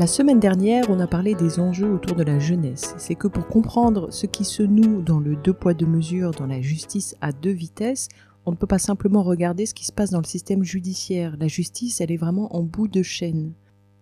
La semaine dernière, on a parlé des enjeux autour de la jeunesse. C'est que pour comprendre ce qui se noue dans le deux poids deux mesures, dans la justice à deux vitesses, on ne peut pas simplement regarder ce qui se passe dans le système judiciaire. La justice, elle est vraiment en bout de chaîne.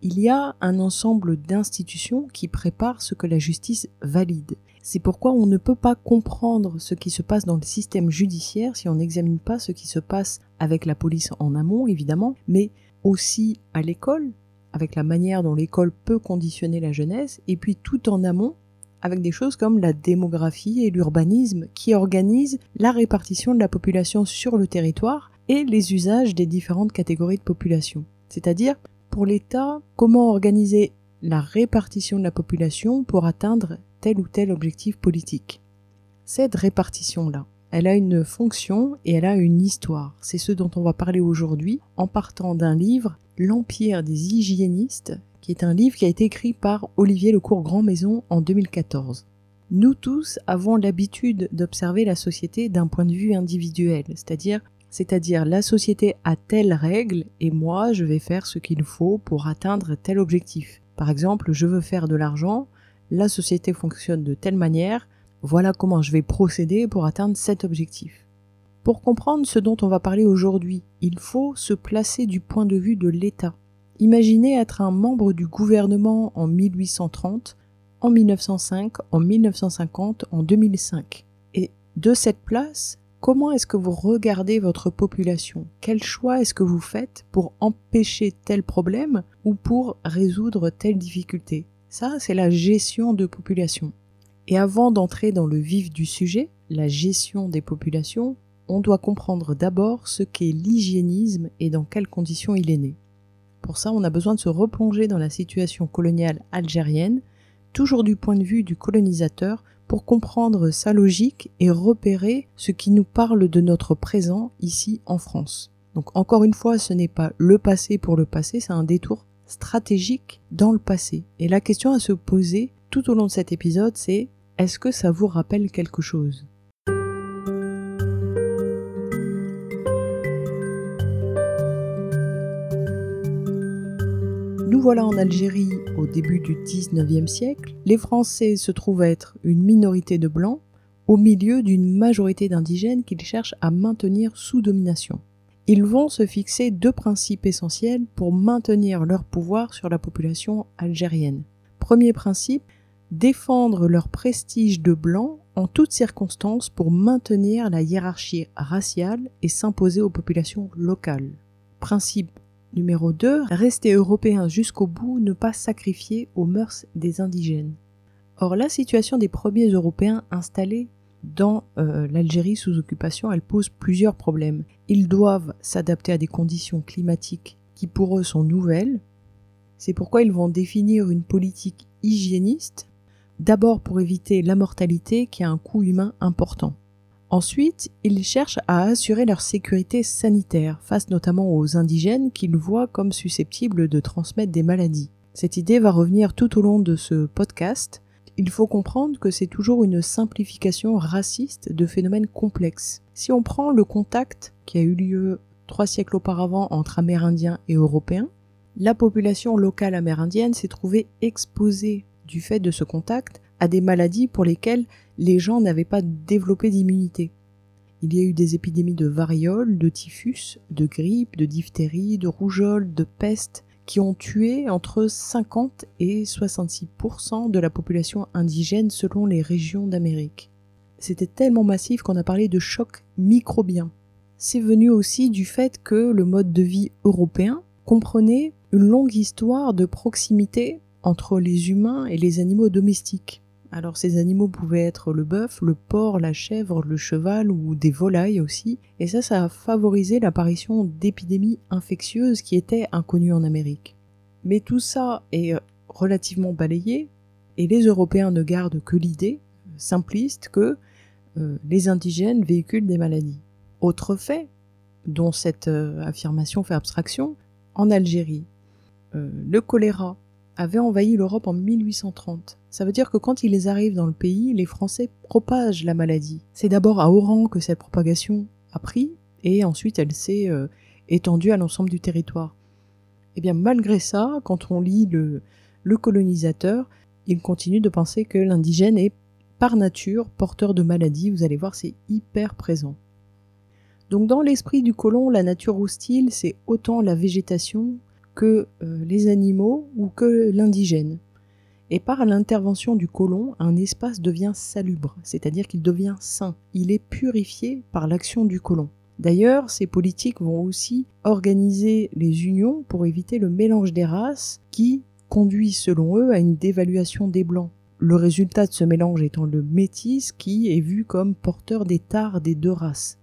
Il y a un ensemble d'institutions qui préparent ce que la justice valide. C'est pourquoi on ne peut pas comprendre ce qui se passe dans le système judiciaire si on n'examine pas ce qui se passe avec la police en amont, évidemment, mais aussi à l'école, avec la manière dont l'école peut conditionner la jeunesse, et puis tout en amont, avec des choses comme la démographie et l'urbanisme qui organisent la répartition de la population sur le territoire et les usages des différentes catégories de population. C'est-à-dire, pour l'État, comment organiser la répartition de la population pour atteindre tel ou tel objectif politique? Cette répartition-là, elle a une fonction et elle a une histoire. C'est ce dont on va parler aujourd'hui en partant d'un livre L'Empire des hygiénistes, qui est un livre qui a été écrit par Olivier Lecourt Grand Maison en 2014. Nous tous avons l'habitude d'observer la société d'un point de vue individuel, c'est-à-dire c'est-à-dire la société a telle règle et moi je vais faire ce qu'il faut pour atteindre tel objectif. Par exemple, je veux faire de l'argent, la société fonctionne de telle manière, voilà comment je vais procéder pour atteindre cet objectif. Pour comprendre ce dont on va parler aujourd'hui, il faut se placer du point de vue de l'État. Imaginez être un membre du gouvernement en 1830, en 1905, en 1950, en 2005. Et de cette place, comment est-ce que vous regardez votre population? Quel choix est-ce que vous faites pour empêcher tel problème ou pour résoudre telle difficulté? Ça, c'est la gestion de population. Et avant d'entrer dans le vif du sujet, la gestion des populations, on doit comprendre d'abord ce qu'est l'hygiénisme et dans quelles conditions il est né. Pour ça, on a besoin de se replonger dans la situation coloniale algérienne, toujours du point de vue du colonisateur, pour comprendre sa logique et repérer ce qui nous parle de notre présent ici en France. Donc encore une fois, ce n'est pas le passé pour le passé, c'est un détour stratégique dans le passé. Et la question à se poser tout au long de cet épisode, c'est est-ce que ça vous rappelle quelque chose? Nous voilà en Algérie au début du 19e siècle. Les Français se trouvent être une minorité de blancs au milieu d'une majorité d'indigènes qu'ils cherchent à maintenir sous domination. Ils vont se fixer deux principes essentiels pour maintenir leur pouvoir sur la population algérienne. Premier principe, défendre leur prestige de blanc en toutes circonstances pour maintenir la hiérarchie raciale et s'imposer aux populations locales. Principe Numéro 2. Rester européen jusqu'au bout, ne pas sacrifier aux mœurs des indigènes. Or, la situation des premiers Européens installés dans euh, l'Algérie sous occupation, elle pose plusieurs problèmes. Ils doivent s'adapter à des conditions climatiques qui pour eux sont nouvelles. C'est pourquoi ils vont définir une politique hygiéniste, d'abord pour éviter la mortalité qui a un coût humain important. Ensuite, ils cherchent à assurer leur sécurité sanitaire face notamment aux indigènes qu'ils voient comme susceptibles de transmettre des maladies. Cette idée va revenir tout au long de ce podcast. Il faut comprendre que c'est toujours une simplification raciste de phénomènes complexes. Si on prend le contact qui a eu lieu trois siècles auparavant entre Amérindiens et Européens, la population locale amérindienne s'est trouvée exposée du fait de ce contact à des maladies pour lesquelles les gens n'avaient pas développé d'immunité. Il y a eu des épidémies de variole, de typhus, de grippe, de diphtérie, de rougeole, de peste, qui ont tué entre 50 et 66% de la population indigène selon les régions d'Amérique. C'était tellement massif qu'on a parlé de choc microbien. C'est venu aussi du fait que le mode de vie européen comprenait une longue histoire de proximité entre les humains et les animaux domestiques Alors ces animaux pouvaient être le bœuf, le porc, la chèvre, le cheval ou des volailles aussi, et ça, ça a favorisé l'apparition d'épidémies infectieuses qui étaient inconnues en Amérique. Mais tout ça est relativement balayé, et les Européens ne gardent que l'idée simpliste que euh, les indigènes véhiculent des maladies. Autre fait, dont cette euh, affirmation fait abstraction, en Algérie, euh, le choléra avait envahi l'Europe en 1830. Ça veut dire que quand ils arrivent dans le pays, les Français propagent la maladie. C'est d'abord à Oran que cette propagation a pris, et ensuite elle s'est étendue à l'ensemble du territoire. Et eh bien malgré ça, quand on lit le, colonisateur, il continue de penser que l'indigène est par nature porteur de maladies. Vous allez voir, c'est hyper présent. Donc dans l'esprit du colon, la nature hostile, c'est autant la végétation que euh, les animaux ou que l'indigène. Et par l'intervention du colon, un espace devient salubre, c'est-à-dire qu'il devient sain. Il est purifié par l'action du colon. D'ailleurs, ces politiques vont aussi organiser les unions pour éviter le mélange des races qui conduit selon eux à une dévaluation des blancs le résultat de ce mélange étant le métis qui est vu comme porteur des tares des deux races.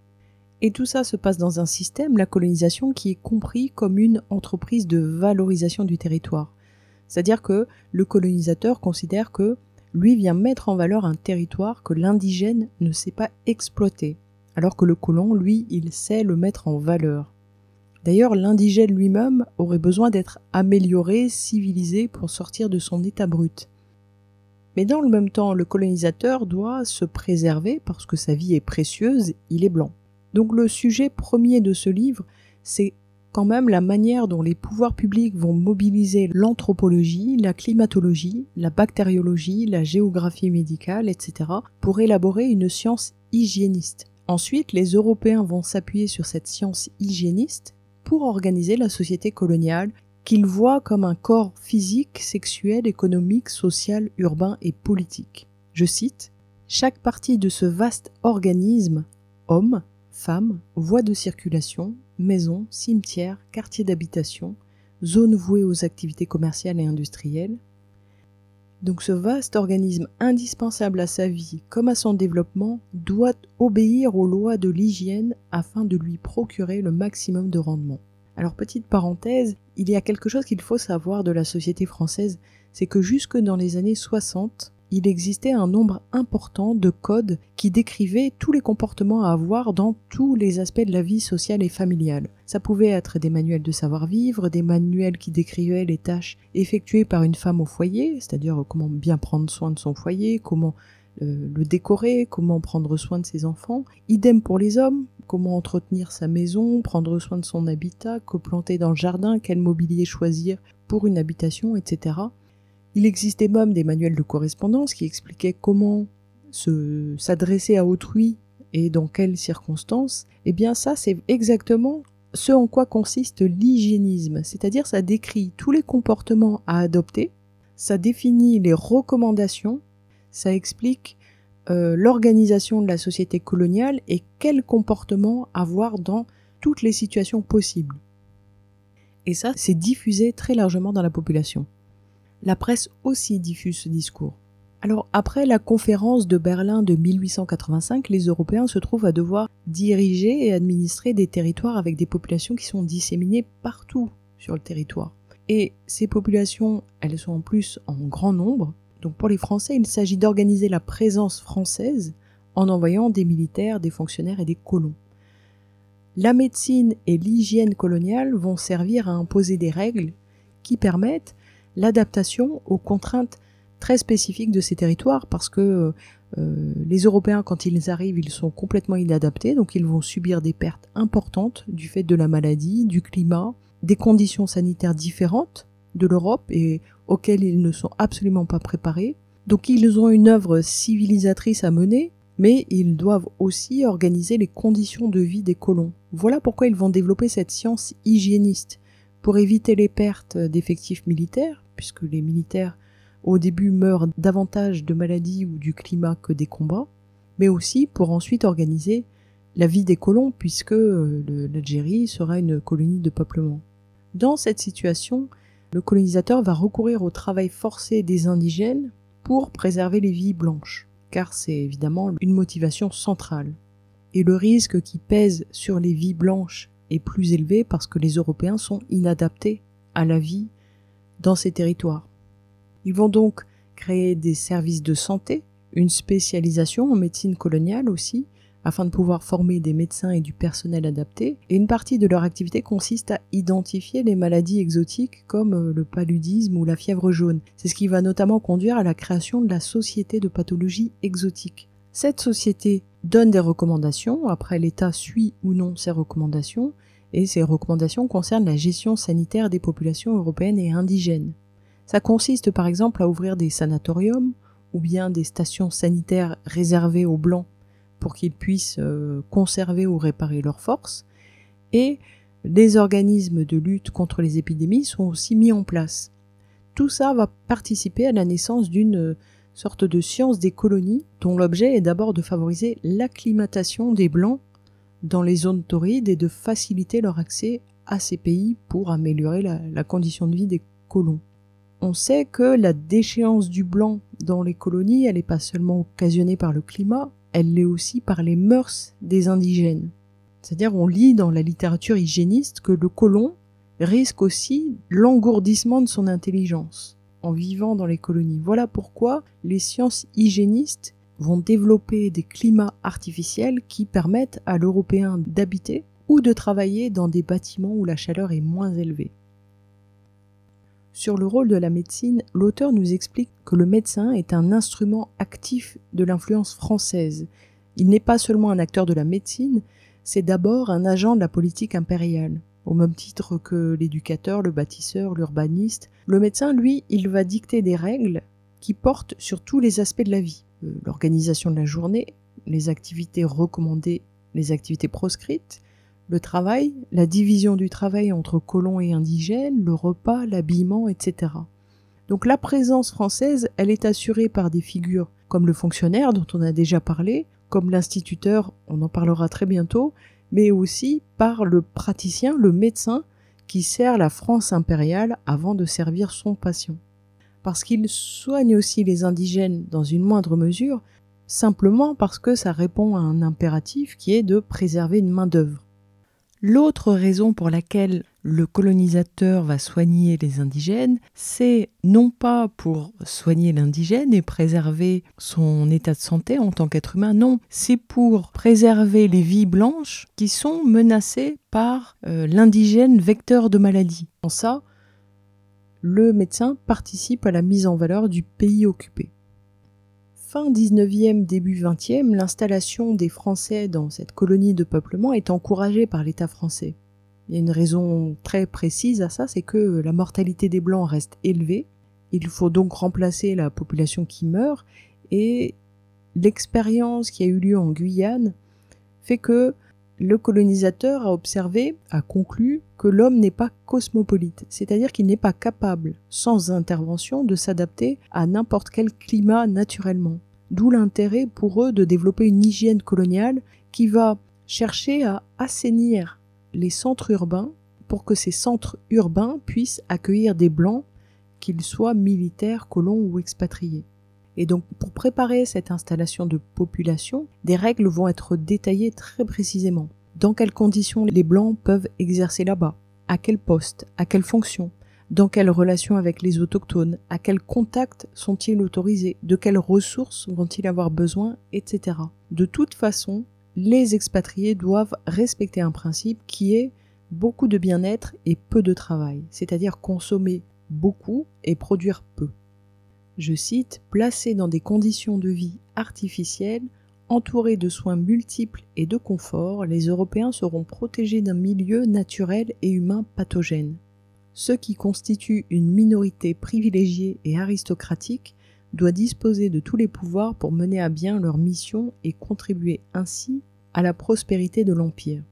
Et tout ça se passe dans un système, la colonisation, qui est compris comme une entreprise de valorisation du territoire. C'est-à-dire que le colonisateur considère que lui vient mettre en valeur un territoire que l'indigène ne sait pas exploiter, alors que le colon, lui, il sait le mettre en valeur. D'ailleurs, l'indigène lui-même aurait besoin d'être amélioré, civilisé pour sortir de son état brut. Mais dans le même temps, le colonisateur doit se préserver parce que sa vie est précieuse, il est blanc. Donc le sujet premier de ce livre, c'est quand même la manière dont les pouvoirs publics vont mobiliser l'anthropologie, la climatologie, la bactériologie, la géographie médicale, etc., pour élaborer une science hygiéniste. Ensuite, les Européens vont s'appuyer sur cette science hygiéniste pour organiser la société coloniale qu'il voit comme un corps physique, sexuel, économique, social, urbain et politique. Je cite Chaque partie de ce vaste organisme, homme, femme, voie de circulation, maison, cimetière, quartier d'habitation, zone vouée aux activités commerciales et industrielles, donc ce vaste organisme indispensable à sa vie comme à son développement doit obéir aux lois de l'hygiène afin de lui procurer le maximum de rendement. Alors petite parenthèse, il y a quelque chose qu'il faut savoir de la société française, c'est que jusque dans les années 60, il existait un nombre important de codes qui décrivaient tous les comportements à avoir dans tous les aspects de la vie sociale et familiale. Ça pouvait être des manuels de savoir-vivre, des manuels qui décrivaient les tâches effectuées par une femme au foyer, c'est-à-dire comment bien prendre soin de son foyer, comment euh, le décorer, comment prendre soin de ses enfants. Idem pour les hommes, comment entretenir sa maison, prendre soin de son habitat, que planter dans le jardin, quel mobilier choisir pour une habitation, etc. Il existait même des manuels de correspondance qui expliquaient comment se s'adresser à autrui et dans quelles circonstances. Eh bien ça, c'est exactement ce en quoi consiste l'hygiénisme, c'est-à-dire ça décrit tous les comportements à adopter, ça définit les recommandations, ça explique euh, l'organisation de la société coloniale et quel comportement avoir dans toutes les situations possibles. Et ça, c'est diffusé très largement dans la population. La presse aussi diffuse ce discours. Alors après la conférence de Berlin de 1885, les Européens se trouvent à devoir diriger et administrer des territoires avec des populations qui sont disséminées partout sur le territoire. Et ces populations, elles sont en plus en grand nombre, donc pour les Français, il s'agit d'organiser la présence française en envoyant des militaires, des fonctionnaires et des colons. La médecine et l'hygiène coloniale vont servir à imposer des règles qui permettent l'adaptation aux contraintes très spécifiques de ces territoires parce que euh, les Européens, quand ils arrivent, ils sont complètement inadaptés, donc ils vont subir des pertes importantes du fait de la maladie, du climat, des conditions sanitaires différentes de l'Europe et auxquels ils ne sont absolument pas préparés. Donc ils ont une œuvre civilisatrice à mener, mais ils doivent aussi organiser les conditions de vie des colons. Voilà pourquoi ils vont développer cette science hygiéniste, pour éviter les pertes d'effectifs militaires, puisque les militaires au début meurent davantage de maladies ou du climat que des combats, mais aussi pour ensuite organiser la vie des colons, puisque euh, l'Algérie sera une colonie de peuplement. Dans cette situation, le colonisateur va recourir au travail forcé des indigènes pour préserver les vies blanches, car c'est évidemment une motivation centrale. Et le risque qui pèse sur les vies blanches est plus élevé parce que les Européens sont inadaptés à la vie dans ces territoires. Ils vont donc créer des services de santé, une spécialisation en médecine coloniale aussi, afin de pouvoir former des médecins et du personnel adapté, et une partie de leur activité consiste à identifier les maladies exotiques comme euh, le paludisme ou la fièvre jaune. C'est ce qui va notamment conduire à la création de la Société de pathologie exotique. Cette société donne des recommandations, après l'État suit ou non ces recommandations, et ces recommandations concernent la gestion sanitaire des populations européennes et indigènes. Ça consiste par exemple à ouvrir des sanatoriums ou bien des stations sanitaires réservées aux blancs pour qu'ils puissent euh, conserver ou réparer leurs forces. Et les organismes de lutte contre les épidémies sont aussi mis en place. Tout ça va participer à la naissance d'une sorte de science des colonies dont l'objet est d'abord de favoriser l'acclimatation des Blancs dans les zones torrides et de faciliter leur accès à ces pays pour améliorer la, condition de vie des colons. On sait que la déchéance du blanc dans les colonies, elle n'est pas seulement occasionnée par le climat, elle l'est aussi par les mœurs des indigènes. C'est-à-dire on lit dans la littérature hygiéniste que le colon risque aussi l'engourdissement de son intelligence vivant dans les colonies. Voilà pourquoi les sciences hygiénistes vont développer des climats artificiels qui permettent à l'Européen d'habiter ou de travailler dans des bâtiments où la chaleur est moins élevée. Sur le rôle de la médecine, l'auteur nous explique que le médecin est un instrument actif de l'influence française. Il n'est pas seulement un acteur de la médecine, c'est d'abord un agent de la politique impériale. Au même titre que l'éducateur, le bâtisseur, l'urbaniste, le médecin, lui, il va dicter des règles qui portent sur tous les aspects de la vie. Euh, l'organisation de la journée, les activités recommandées, les activités proscrites, le travail, la division du travail entre colons et indigènes, le repas, l'habillement, etc. Donc la présence française, elle est assurée par des figures comme le fonctionnaire dont on a déjà parlé, comme l'instituteur, on en parlera très bientôt, mais aussi par le praticien, le médecin, qui sert la France impériale avant de servir son patient. Parce qu'il soigne aussi les indigènes dans une moindre mesure, simplement parce que ça répond à un impératif qui est de préserver une main-d'œuvre. L'autre raison pour laquelle le colonisateur va soigner les indigènes, c'est non pas pour soigner l'indigène et préserver son état de santé en tant qu'être humain, non, c'est pour préserver les vies blanches qui sont menacées par euh, l'indigène vecteur de maladie. En ça, le médecin participe à la mise en valeur du pays occupé fin 19e, début 20e, l'installation des Français dans cette colonie de peuplement est encouragée par l'État français. Il y a une raison très précise à ça, c'est que la mortalité des Blancs reste élevée. Il faut donc remplacer la population qui meurt et l'expérience qui a eu lieu en Guyane fait que le colonisateur a observé, a conclu que l'homme n'est pas cosmopolite, c'est-à-dire qu'il n'est pas capable, sans intervention, de s'adapter à n'importe quel climat naturellement. D'où l'intérêt pour eux de développer une hygiène coloniale qui va chercher à assainir les centres urbains pour que ces centres urbains puissent accueillir des blancs, qu'ils soient militaires, colons ou expatriés. Et donc, pour préparer cette installation de population, des règles vont être détaillées très précisément. Dans quelles conditions les Blancs peuvent exercer là-bas? À quel poste? À quelle fonction? Dans quelles relations avec les autochtones? À quel contact sont-ils autorisés? De quelles ressources vont-ils avoir besoin? Etc. De toute façon, les expatriés doivent respecter un principe qui est beaucoup de bien-être et peu de travail, c'est-à-dire consommer beaucoup et produire peu je cite, placés dans des conditions de vie artificielles, entourés de soins multiples et de confort, les Européens seront protégés d'un milieu naturel et humain pathogène. Ceux qui constituent une minorité privilégiée et aristocratique doivent disposer de tous les pouvoirs pour mener à bien leur mission et contribuer ainsi à la prospérité de l'Empire.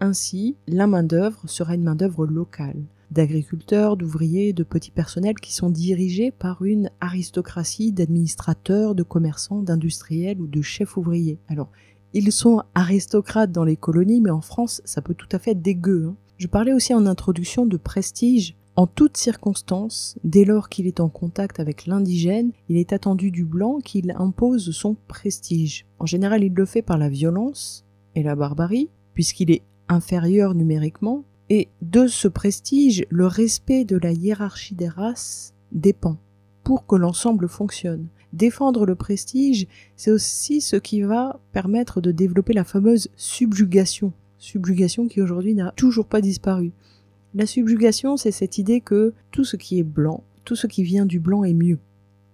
Ainsi, la main-d'œuvre sera une main-d'œuvre locale d'agriculteurs, d'ouvriers, de petits personnels qui sont dirigés par une aristocratie d'administrateurs, de commerçants, d'industriels ou de chefs ouvriers. Alors, ils sont aristocrates dans les colonies, mais en France, ça peut tout à fait être dégueu. Hein. Je parlais aussi en introduction de prestige En toutes circonstances, dès lors qu'il est en contact avec l'indigène, il est attendu du blanc qu'il impose son prestige. En général, il le fait par la violence et la barbarie, puisqu'il est inférieur numériquement, et de ce prestige, le respect de la hiérarchie des races dépend pour que l'ensemble fonctionne. Défendre le prestige, c'est aussi ce qui va permettre de développer la fameuse subjugation. Subjugation qui aujourd'hui n'a toujours pas disparu. La subjugation, c'est cette idée que tout ce qui est blanc, tout ce qui vient du blanc est mieux.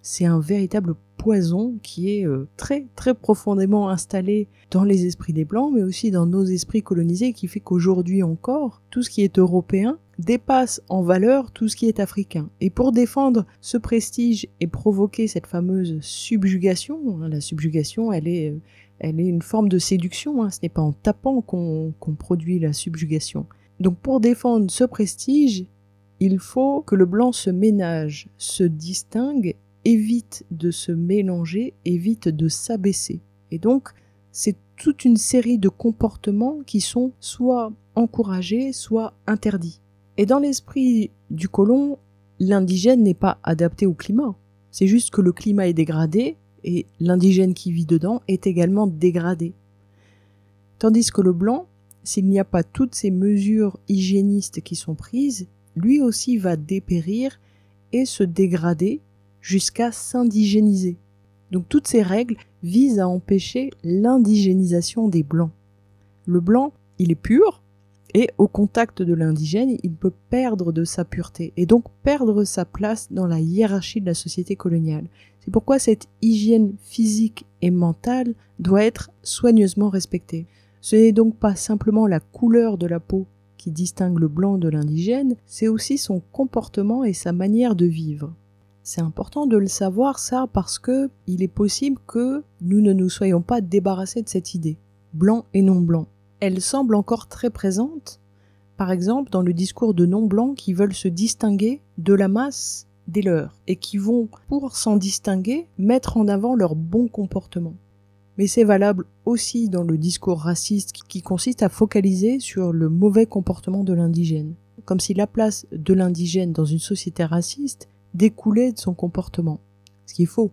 C'est un véritable poison qui est euh, très très profondément installé dans les esprits des blancs, mais aussi dans nos esprits colonisés, qui fait qu'aujourd'hui encore, tout ce qui est européen dépasse en valeur tout ce qui est africain. Et pour défendre ce prestige et provoquer cette fameuse subjugation, hein, la subjugation, elle est, elle est une forme de séduction, hein, ce n'est pas en tapant qu'on produit la subjugation. Donc pour défendre ce prestige, il faut que le blanc se ménage, se distingue, évite de se mélanger, évite de s'abaisser. Et donc, c'est toute une série de comportements qui sont soit encouragés, soit interdits. Et dans l'esprit du colon, l'indigène n'est pas adapté au climat. C'est juste que le climat est dégradé et l'indigène qui vit dedans est également dégradé. Tandis que le blanc, s'il n'y a pas toutes ces mesures hygiénistes qui sont prises, lui aussi va dépérir et se dégrader jusqu'à s'indigéniser. Donc toutes ces règles visent à empêcher l'indigénisation des blancs. Le blanc, il est pur, et au contact de l'indigène, il peut perdre de sa pureté, et donc perdre sa place dans la hiérarchie de la société coloniale. C'est pourquoi cette hygiène physique et mentale doit être soigneusement respectée. Ce n'est donc pas simplement la couleur de la peau qui distingue le blanc de l'indigène, c'est aussi son comportement et sa manière de vivre. C'est important de le savoir ça parce que il est possible que nous ne nous soyons pas débarrassés de cette idée, blanc et non blanc. Elle semble encore très présente, par exemple dans le discours de non-blancs qui veulent se distinguer de la masse des leurs et qui vont, pour s'en distinguer, mettre en avant leur bon comportement mais c'est valable aussi dans le discours raciste qui consiste à focaliser sur le mauvais comportement de l'indigène, comme si la place de l'indigène dans une société raciste découlait de son comportement, ce qui est faux.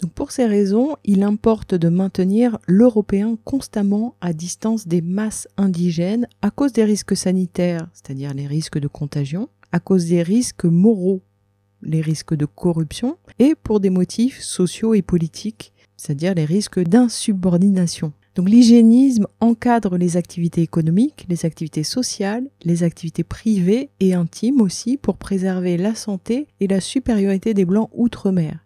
Donc pour ces raisons, il importe de maintenir l'Européen constamment à distance des masses indigènes à cause des risques sanitaires, c'est-à-dire les risques de contagion, à cause des risques moraux, les risques de corruption, et pour des motifs sociaux et politiques c'est-à-dire les risques d'insubordination. Donc l'hygiénisme encadre les activités économiques, les activités sociales, les activités privées et intimes aussi pour préserver la santé et la supériorité des Blancs outre-mer.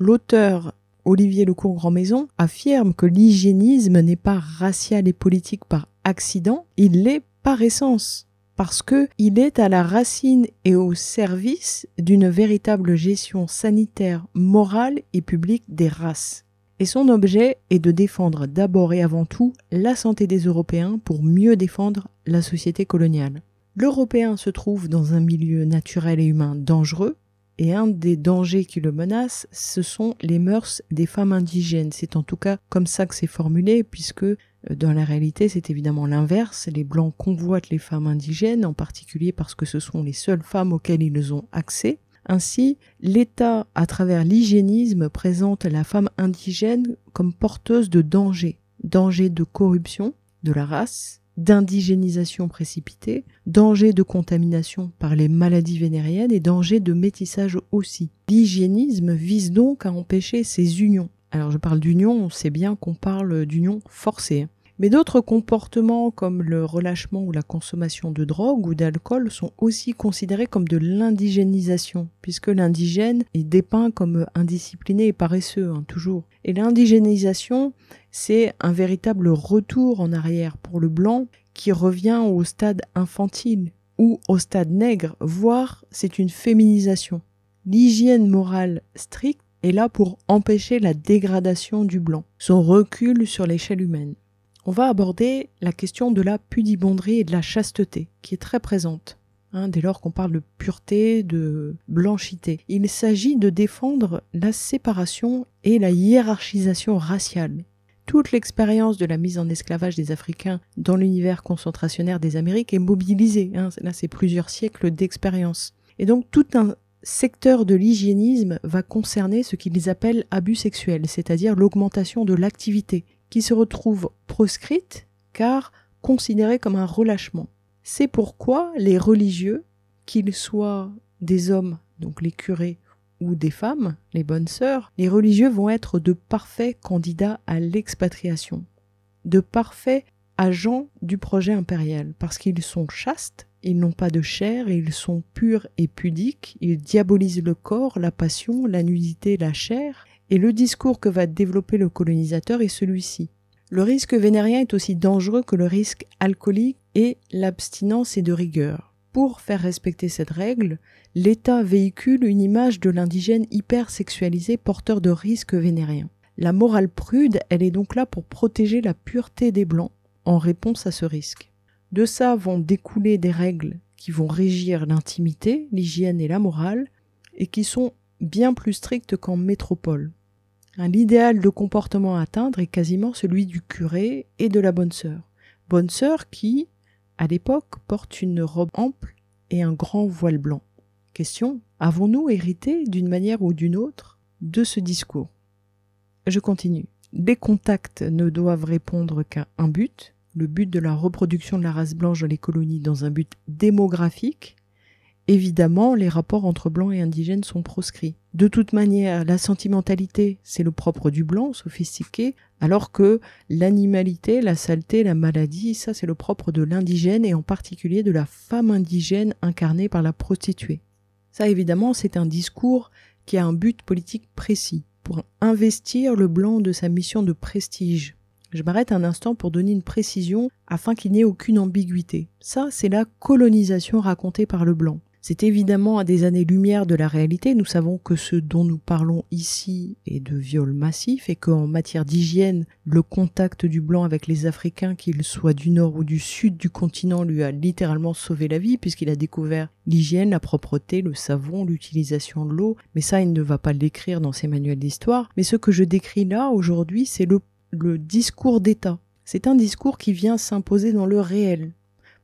L'auteur Olivier Lecourt-Grand-Maison affirme que l'hygiénisme n'est pas racial et politique par accident, il l'est par essence parce que il est à la racine et au service d'une véritable gestion sanitaire, morale et publique des races et son objet est de défendre d'abord et avant tout la santé des Européens pour mieux défendre la société coloniale. L'Européen se trouve dans un milieu naturel et humain dangereux, et un des dangers qui le menacent, ce sont les mœurs des femmes indigènes. C'est en tout cas comme ça que c'est formulé, puisque euh, dans la réalité, c'est évidemment l'inverse. Les Blancs convoitent les femmes indigènes, en particulier parce que ce sont les seules femmes auxquelles ils ont accès. Ainsi, l'État, à travers l'hygiénisme, présente la femme indigène comme porteuse de danger, danger de corruption de la race, d'indigénisation précipitée, danger de contamination par les maladies vénériennes et danger de métissage aussi. L'hygiénisme vise donc à empêcher ces unions. Alors je parle d'union, on sait bien qu'on parle d'union forcée. Mais d'autres comportements comme le relâchement ou la consommation de drogue ou d'alcool sont aussi considérés comme de l'indigénisation, puisque l'indigène est dépeint comme indiscipliné et paresseux, hein, toujours. Et l'indigénisation, c'est un véritable retour en arrière pour le blanc qui revient au stade infantile ou au stade nègre, voire c'est une féminisation. L'hygiène morale stricte est là pour empêcher la dégradation du blanc, son recul sur l'échelle humaine on va aborder la question de la pudibonderie et de la chasteté, qui est très présente. Hein, dès lors qu'on parle de pureté, de blanchité. Il s'agit de défendre la séparation et la hiérarchisation raciale. toute l'expérience de la mise en esclavage des Africains dans l'univers concentrationnaire des Amériques est mobilisée. Hein. Là, c'est plusieurs siècles d'expérience. Et donc, tout un secteur de l'hygiénisme va concerner ce qu'ils appellent abus sexuels, c'est-à-dire l'augmentation de l'activité, qui se retrouve proscrite car considérée comme un relâchement. C'est pourquoi les religieux, qu'ils soient des hommes, donc les curés, ou des femmes, les bonnes sœurs, les religieux vont être de parfaits candidats à l'expatriation, de parfaits agents du projet impérial, parce qu'ils sont chastes, ils n'ont pas de chair, ils sont purs et pudiques, ils diabolisent le corps, la passion, la nudité, la chair, et le discours que va développer le colonisateur est celui-ci. Le risque vénérien est aussi dangereux que le risque alcoolique et l'abstinence est de rigueur. Pour faire respecter cette règle, l'État véhicule une image de l'indigène hypersexualisé porteur de risques vénériens. La morale prude, elle est donc là pour protéger la pureté des Blancs en réponse à ce risque. De ça vont découler des règles qui vont régir l'intimité, l'hygiène et la morale, et qui sont bien plus strictes qu'en métropole. L'idéal de comportement à atteindre est quasiment celui du curé et de la bonne sœur. Bonne sœur qui, à l'époque, porte une robe ample et un grand voile blanc. Question, avons-nous hérité d'une manière ou d'une autre de ce discours? Je continue. Les contacts ne doivent répondre qu'à un but, le but de la reproduction de la race blanche dans les colonies dans un but démographique, évidemment, les rapports entre blancs et indigènes sont proscrits. De toute manière, la sentimentalité, c'est le propre du blanc, sophistiqué, alors que l'animalité, la saleté, la maladie, ça c'est le propre de l'indigène et en particulier de la femme indigène incarnée par la prostituée. Ça évidemment, c'est un discours qui a un but politique précis, pour investir le blanc de sa mission de prestige, je m'arrête un instant pour donner une précision afin qu'il n'y ait aucune ambiguïté. Ça, c'est la colonisation racontée par le blanc. C'est évidemment à des années-lumière de la réalité. Nous savons que ce dont nous parlons ici est de viol massif et qu'en matière d'hygiène, le contact du blanc avec les Africains, qu'ils soient du nord ou du sud du continent, lui a littéralement sauvé la vie puisqu'il a découvert l'hygiène, la propreté, le savon, l'utilisation de l'eau. Mais ça, il ne va pas l'écrire dans ses manuels d'histoire. Mais ce que je décris là aujourd'hui, c'est le le discours d'État. C'est un discours qui vient s'imposer dans le réel.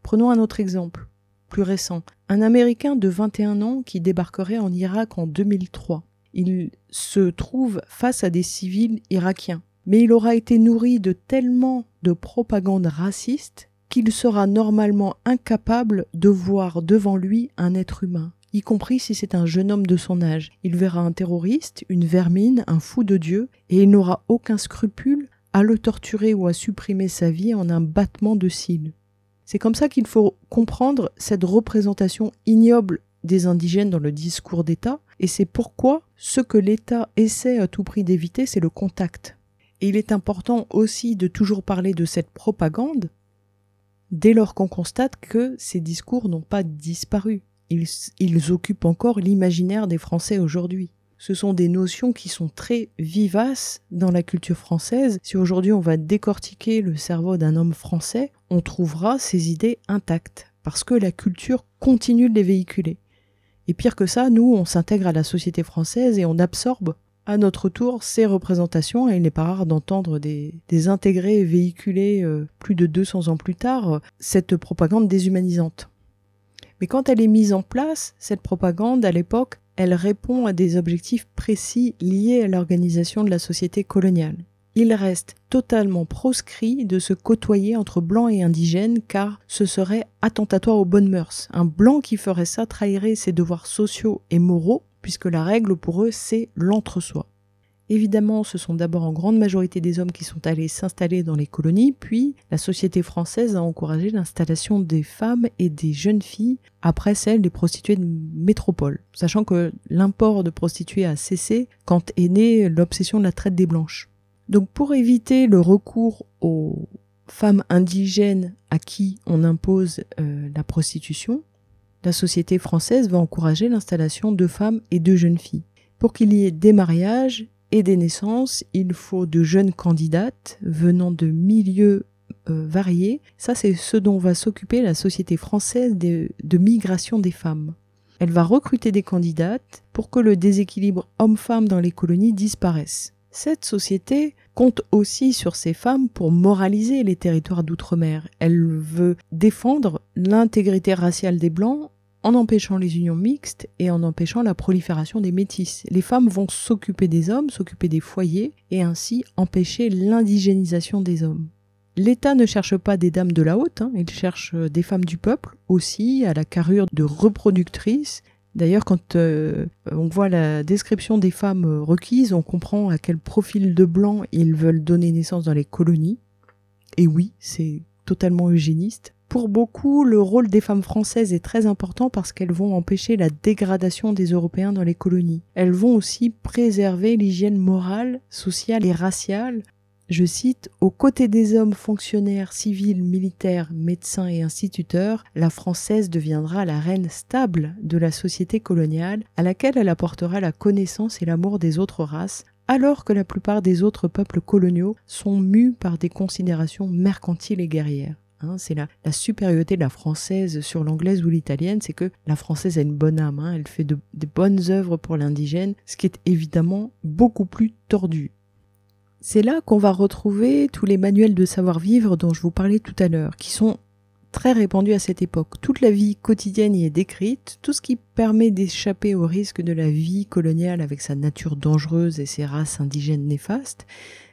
Prenons un autre exemple, plus récent. Un Américain de 21 ans qui débarquerait en Irak en 2003. Il se trouve face à des civils irakiens. Mais il aura été nourri de tellement de propagande raciste qu'il sera normalement incapable de voir devant lui un être humain, y compris si c'est un jeune homme de son âge. Il verra un terroriste, une vermine, un fou de Dieu, et il n'aura aucun scrupule à le torturer ou à supprimer sa vie en un battement de cils. C'est comme ça qu'il faut comprendre cette représentation ignoble des indigènes dans le discours d'État, et c'est pourquoi ce que l'État essaie à tout prix d'éviter, c'est le contact. Et il est important aussi de toujours parler de cette propagande dès lors qu'on constate que ces discours n'ont pas disparu. Ils, occupent encore l'imaginaire des Français aujourd'hui ce sont des notions qui sont très vivaces dans la culture française. Si aujourd'hui on va décortiquer le cerveau d'un homme français, on trouvera ces idées intactes, parce que la culture continue de les véhiculer. Et pire que ça, nous, on s'intègre à la société française et on absorbe à notre tour ces représentations, et il n'est pas rare d'entendre des, intégrés véhiculer euh, plus de 200 ans plus tard euh, cette propagande déshumanisante. Mais quand elle est mise en place, cette propagande, à l'époque, elle répond à des objectifs précis liés à l'organisation de la société coloniale. Il reste totalement proscrit de se côtoyer entre blancs et indigènes car ce serait attentatoire aux bonnes mœurs. Un blanc qui ferait ça trahirait ses devoirs sociaux et moraux puisque la règle pour eux c'est l'entre-soi. Évidemment, ce sont d'abord en grande majorité des hommes qui sont allés s'installer dans les colonies, puis la société française a encouragé l'installation des femmes et des jeunes filles après celle des prostituées de métropole, sachant que l'import de prostituées a cessé quand est née l'obsession de la traite des blanches. Donc pour éviter le recours aux femmes indigènes à qui on impose euh, la prostitution, la société française va encourager l'installation de femmes et de jeunes filles. Pour qu'il y ait des mariages et des naissances, il faut de jeunes candidates venant de milieux euh, variés. Ça, c'est ce dont va s'occuper la Société française de, de migration des femmes. Elle va recruter des candidates pour que le déséquilibre homme-femme dans les colonies disparaisse. Cette société compte aussi sur ces femmes pour moraliser les territoires d'outre-mer. Elle veut défendre l'intégrité raciale des Blancs en empêchant les unions mixtes et en empêchant la prolifération des métis. Les femmes vont s'occuper des hommes, s'occuper des foyers et ainsi empêcher l'indigénisation des hommes. L'État ne cherche pas des dames de la haute, hein, il cherche des femmes du peuple aussi, à la carrure de reproductrices. D'ailleurs, quand euh, on voit la description des femmes requises, on comprend à quel profil de blanc ils veulent donner naissance dans les colonies. Et oui, c'est totalement eugéniste. Pour beaucoup, le rôle des femmes françaises est très important parce qu'elles vont empêcher la dégradation des Européens dans les colonies. Elles vont aussi préserver l'hygiène morale, sociale et raciale je cite, Aux côtés des hommes fonctionnaires, civils, militaires, médecins et instituteurs, la Française deviendra la reine stable de la société coloniale à laquelle elle apportera la connaissance et l'amour des autres races, alors que la plupart des autres peuples coloniaux sont mus par des considérations mercantiles et guerrières. Hein, c'est la, supériorité de la française sur l'anglaise ou l'italienne, c'est que la française a une bonne âme, hein, elle fait de, de bonnes œuvres pour l'indigène, ce qui est évidemment beaucoup plus tordu. C'est là qu'on va retrouver tous les manuels de savoir-vivre dont je vous parlais tout à l'heure, qui sont très répandus à cette époque. Toute la vie quotidienne y est décrite, tout ce qui permet d'échapper au risque de la vie coloniale avec sa nature dangereuse et ses races indigènes néfastes,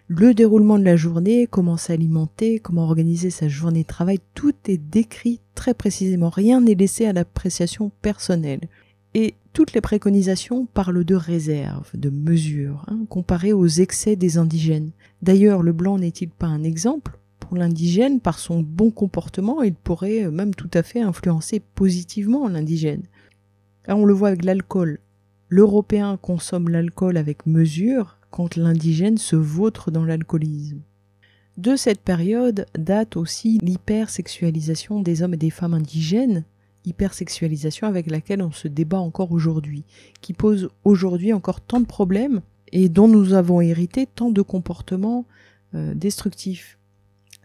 le déroulement de la journée, comment s'alimenter, comment organiser sa journée de travail, tout est décrit très précisément. Rien n'est laissé à l'appréciation personnelle. Et toutes les préconisations parlent de réserve, de mesure, hein, comparées aux excès des indigènes. D'ailleurs, le blanc n'est-il pas un exemple Pour l'indigène, par son bon comportement, il pourrait même tout à fait influencer positivement l'indigène. on le voit avec l'alcool. L'Européen consomme l'alcool avec mesure quand l'indigène se vautre dans l'alcoolisme. De cette période date aussi l'hypersexualisation des hommes et des femmes indigènes, hypersexualisation avec laquelle on se débat encore aujourd'hui, qui pose aujourd'hui encore tant de problèmes et dont nous avons hérité tant de comportements euh, destructifs.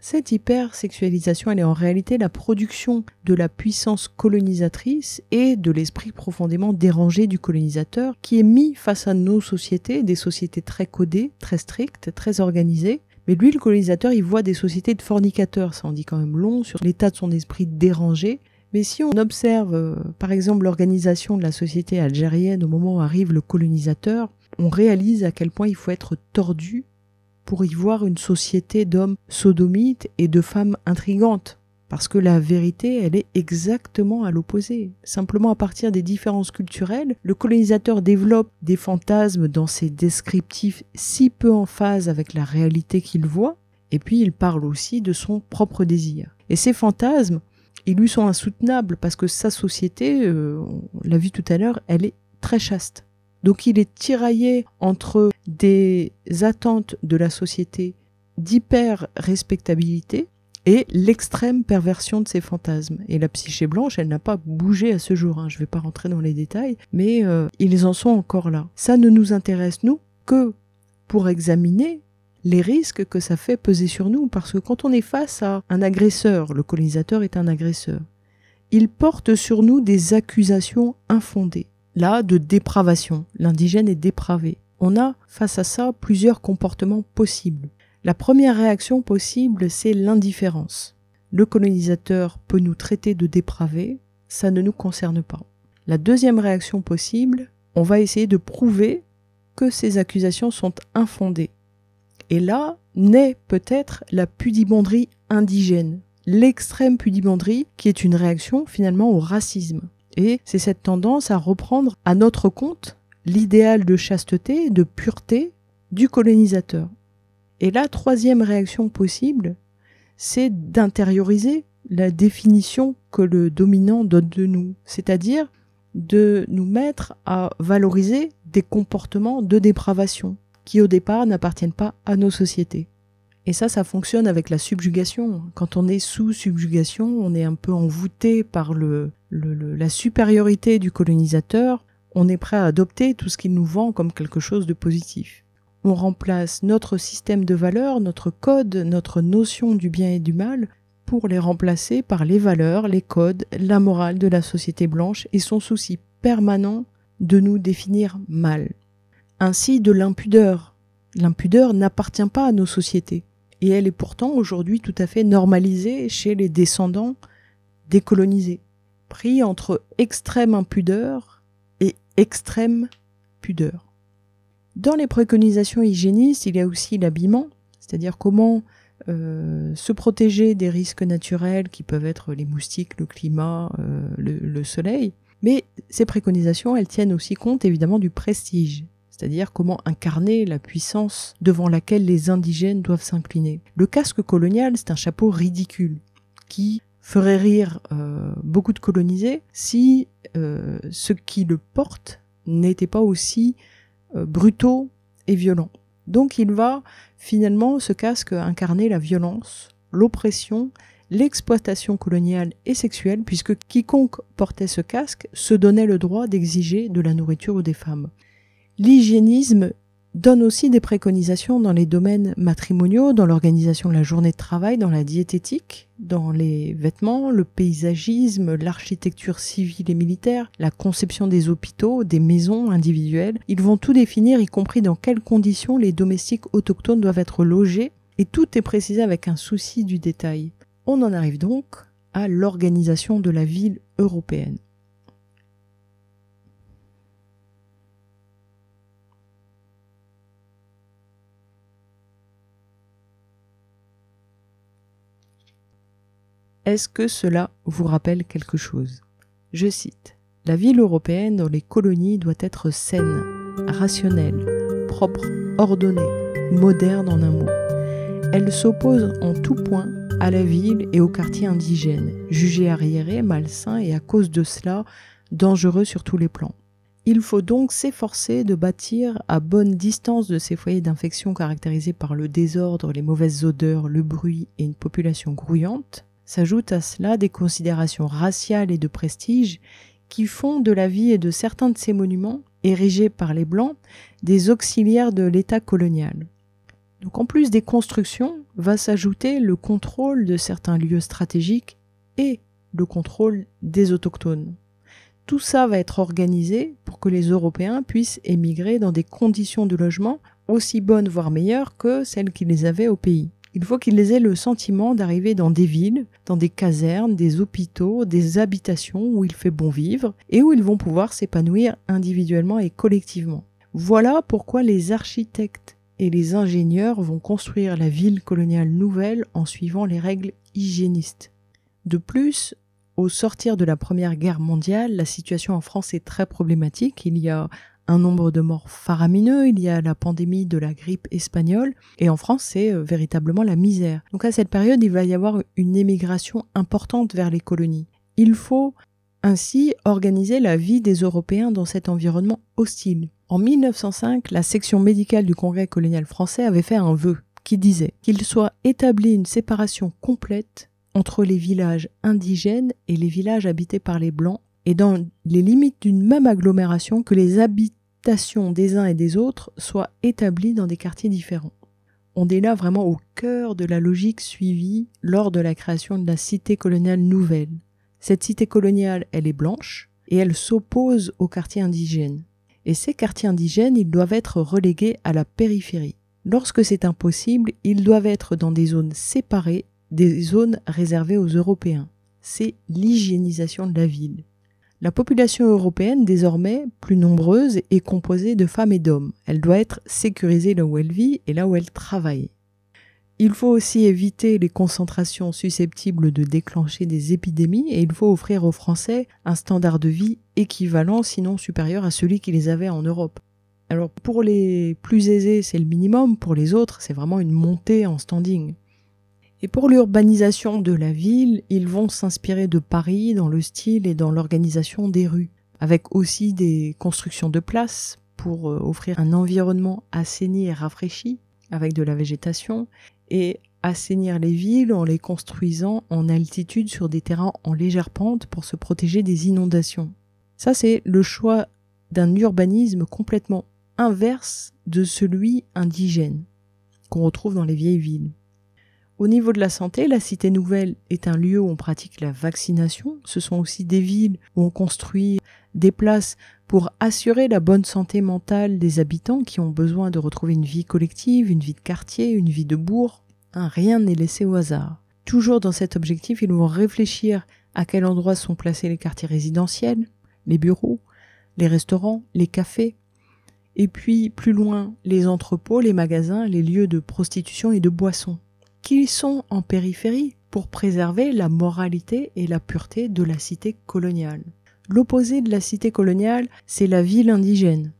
Cette hypersexualisation, elle est en réalité la production de la puissance colonisatrice et de l'esprit profondément dérangé du colonisateur qui est mis face à nos sociétés, des sociétés très codées, très strictes, très organisées, mais lui, le colonisateur, il voit des sociétés de fornicateurs. Ça en dit quand même long sur l'état de son esprit dérangé mais si on observe, euh, par exemple, l'organisation de la société algérienne au moment où arrive le colonisateur, on réalise à quel point il faut être tordu pour y voir une société d'hommes sodomites et de femmes intrigantes. Parce que la vérité, elle est exactement à l'opposé. Simplement à partir des différences culturelles, le colonisateur développe des fantasmes dans ses descriptifs si peu en phase avec la réalité qu'il voit, et puis il parle aussi de son propre désir. Et ces fantasmes, ils lui sont insoutenables parce que sa société, euh, on l'a vu tout à l'heure, elle est très chaste. Donc il est tiraillé entre des attentes de la société d'hyper respectabilité et l'extrême perversion de ses fantasmes. Et la psyché blanche, elle n'a pas bougé à ce jour. Hein. Je ne vais pas rentrer dans les détails, mais euh, ils en sont encore là. Ça ne nous intéresse nous que pour examiner les risques que ça fait peser sur nous, parce que quand on est face à un agresseur, le colonisateur est un agresseur, il porte sur nous des accusations infondées, là de dépravation, l'indigène est dépravé. On a face à ça plusieurs comportements possibles. La première réaction possible, c'est l'indifférence. Le colonisateur peut nous traiter de dépravés, ça ne nous concerne pas. La deuxième réaction possible, on va essayer de prouver que ces accusations sont infondées. Et là naît peut-être la pudibonderie indigène, l'extrême pudibonderie qui est une réaction finalement au racisme. Et c'est cette tendance à reprendre à notre compte l'idéal de chasteté, de pureté du colonisateur. Et la troisième réaction possible, c'est d'intérioriser la définition que le dominant donne de nous, c'est-à-dire de nous mettre à valoriser des comportements de dépravation, qui au départ n'appartiennent pas à nos sociétés. Et ça, ça fonctionne avec la subjugation. Quand on est sous subjugation, on est un peu envoûté par la supériorité du colonisateur, on est prêt à adopter tout ce qu'il nous vend comme quelque chose de positif. On remplace notre système de valeurs, notre code, notre notion du bien et du mal pour les remplacer par les valeurs, les codes, la morale de la société blanche et son souci permanent de nous définir mal ainsi de l'impudeur, L'impudeur n'appartient pas à nos sociétés. Et elle est pourtant aujourd'hui tout à fait normalisée chez les descendants décolonisés, pris entre extrême impudeur et extrême pudeur. Dans les préconisations hygiénistes, il y a aussi l'habillement, c'est-à-dire comment euh, se protéger des risques naturels qui peuvent être les moustiques, le climat, euh, le, le, soleil. Mais ces préconisations, elles tiennent aussi compte évidemment du prestige, c'est-à-dire comment incarner la puissance devant laquelle les indigènes doivent s'incliner. Le casque colonial, c'est un chapeau ridicule qui ferait rire euh, beaucoup de colonisés si euh, ceux qui le portent n'étaient pas aussi euh, brutaux et violents. Donc il va finalement, ce casque, incarner la violence, l'oppression, l'exploitation coloniale et sexuelle, puisque quiconque portait ce casque se donnait le droit d'exiger de la nourriture ou des femmes. L'hygiénisme donne aussi des préconisations dans les domaines matrimoniaux, dans l'organisation de la journée de travail, dans la diététique, dans les vêtements, le paysagisme, l'architecture civile et militaire, la conception des hôpitaux, des maisons individuelles. Ils vont tout définir, y compris dans quelles conditions les domestiques autochtones doivent être logés, et tout est précisé avec un souci du détail. On en arrive donc à l'organisation de la ville européenne. Est-ce que cela vous rappelle quelque chose? Je cite La ville européenne dans les colonies doit être saine, rationnelle, propre, ordonnée, moderne en un mot. Elle s'oppose en tout point à la ville et aux quartiers indigènes, jugés arriérés, malsains et à cause de cela dangereux sur tous les plans. Il faut donc s'efforcer de bâtir à bonne distance de ces foyers d'infection caractérisés par le désordre, les mauvaises odeurs, le bruit et une population grouillante, S'ajoutent à cela des considérations raciales et de prestige qui font de la vie et de certains de ces monuments, érigés par les Blancs, des auxiliaires de l'État colonial. Donc en plus des constructions, va s'ajouter le contrôle de certains lieux stratégiques et le contrôle des autochtones. Tout ça va être organisé pour que les Européens puissent émigrer dans des conditions de logement aussi bonnes voire meilleures que celles qu'ils avaient au pays. Il faut qu'ils aient le sentiment d'arriver dans des villes, dans des casernes, des hôpitaux, des habitations où il fait bon vivre et où ils vont pouvoir s'épanouir individuellement et collectivement. Voilà pourquoi les architectes et les ingénieurs vont construire la ville coloniale nouvelle en suivant les règles hygiénistes. De plus, au sortir de la Première Guerre mondiale, la situation en France est très problématique. Il y a un nombre de morts faramineux, il y a la pandémie de la grippe espagnole, et en France c'est euh, véritablement la misère. Donc à cette période, il va y avoir une émigration importante vers les colonies. Il faut ainsi organiser la vie des Européens dans cet environnement hostile. En 1905, la section médicale du Congrès colonial français avait fait un vœu qui disait qu'il soit établi une séparation complète entre les villages indigènes et les villages habités par les Blancs et dans les limites d'une même agglomération que les habitations des uns et des autres soient établies dans des quartiers différents. On est là vraiment au cœur de la logique suivie lors de la création de la cité coloniale nouvelle. Cette cité coloniale, elle est blanche et elle s'oppose aux quartiers indigènes. Et ces quartiers indigènes, ils doivent être relégués à la périphérie. Lorsque c'est impossible, ils doivent être dans des zones séparées, des zones réservées aux Européens. C'est l'hygiénisation de la ville. La population européenne, désormais plus nombreuse, est composée de femmes et d'hommes. Elle doit être sécurisée là où elle vit et là où elle travaille. Il faut aussi éviter les concentrations susceptibles de déclencher des épidémies et il faut offrir aux Français un standard de vie équivalent, sinon supérieur à celui qu'ils avaient en Europe. Alors pour les plus aisés, c'est le minimum, pour les autres, c'est vraiment une montée en standing. Et pour l'urbanisation de la ville, ils vont s'inspirer de Paris dans le style et dans l'organisation des rues, avec aussi des constructions de places pour euh, offrir un environnement assaini et rafraîchi, avec de la végétation, et assainir les villes en les construisant en altitude sur des terrains en légère pente pour se protéger des inondations. Ça, c'est le choix d'un urbanisme complètement inverse de celui indigène qu'on retrouve dans les vieilles villes. Au niveau de la santé, la Cité Nouvelle est un lieu où on pratique la vaccination. Ce sont aussi des villes où on construit déplacent pour assurer la bonne santé mentale des habitants qui ont besoin de retrouver une vie collective, une vie de quartier, une vie de bourg. Rien n'est laissé au hasard. Toujours dans cet objectif, ils vont réfléchir à quel endroit sont placés les quartiers résidentiels, les bureaux, les restaurants, les cafés, et puis plus loin les entrepôts, les magasins, les lieux de prostitution et de boissons, qui sont en périphérie pour préserver la moralité et la pureté de la cité coloniale. L'opposé de la cité coloniale, c'est la ville indigène.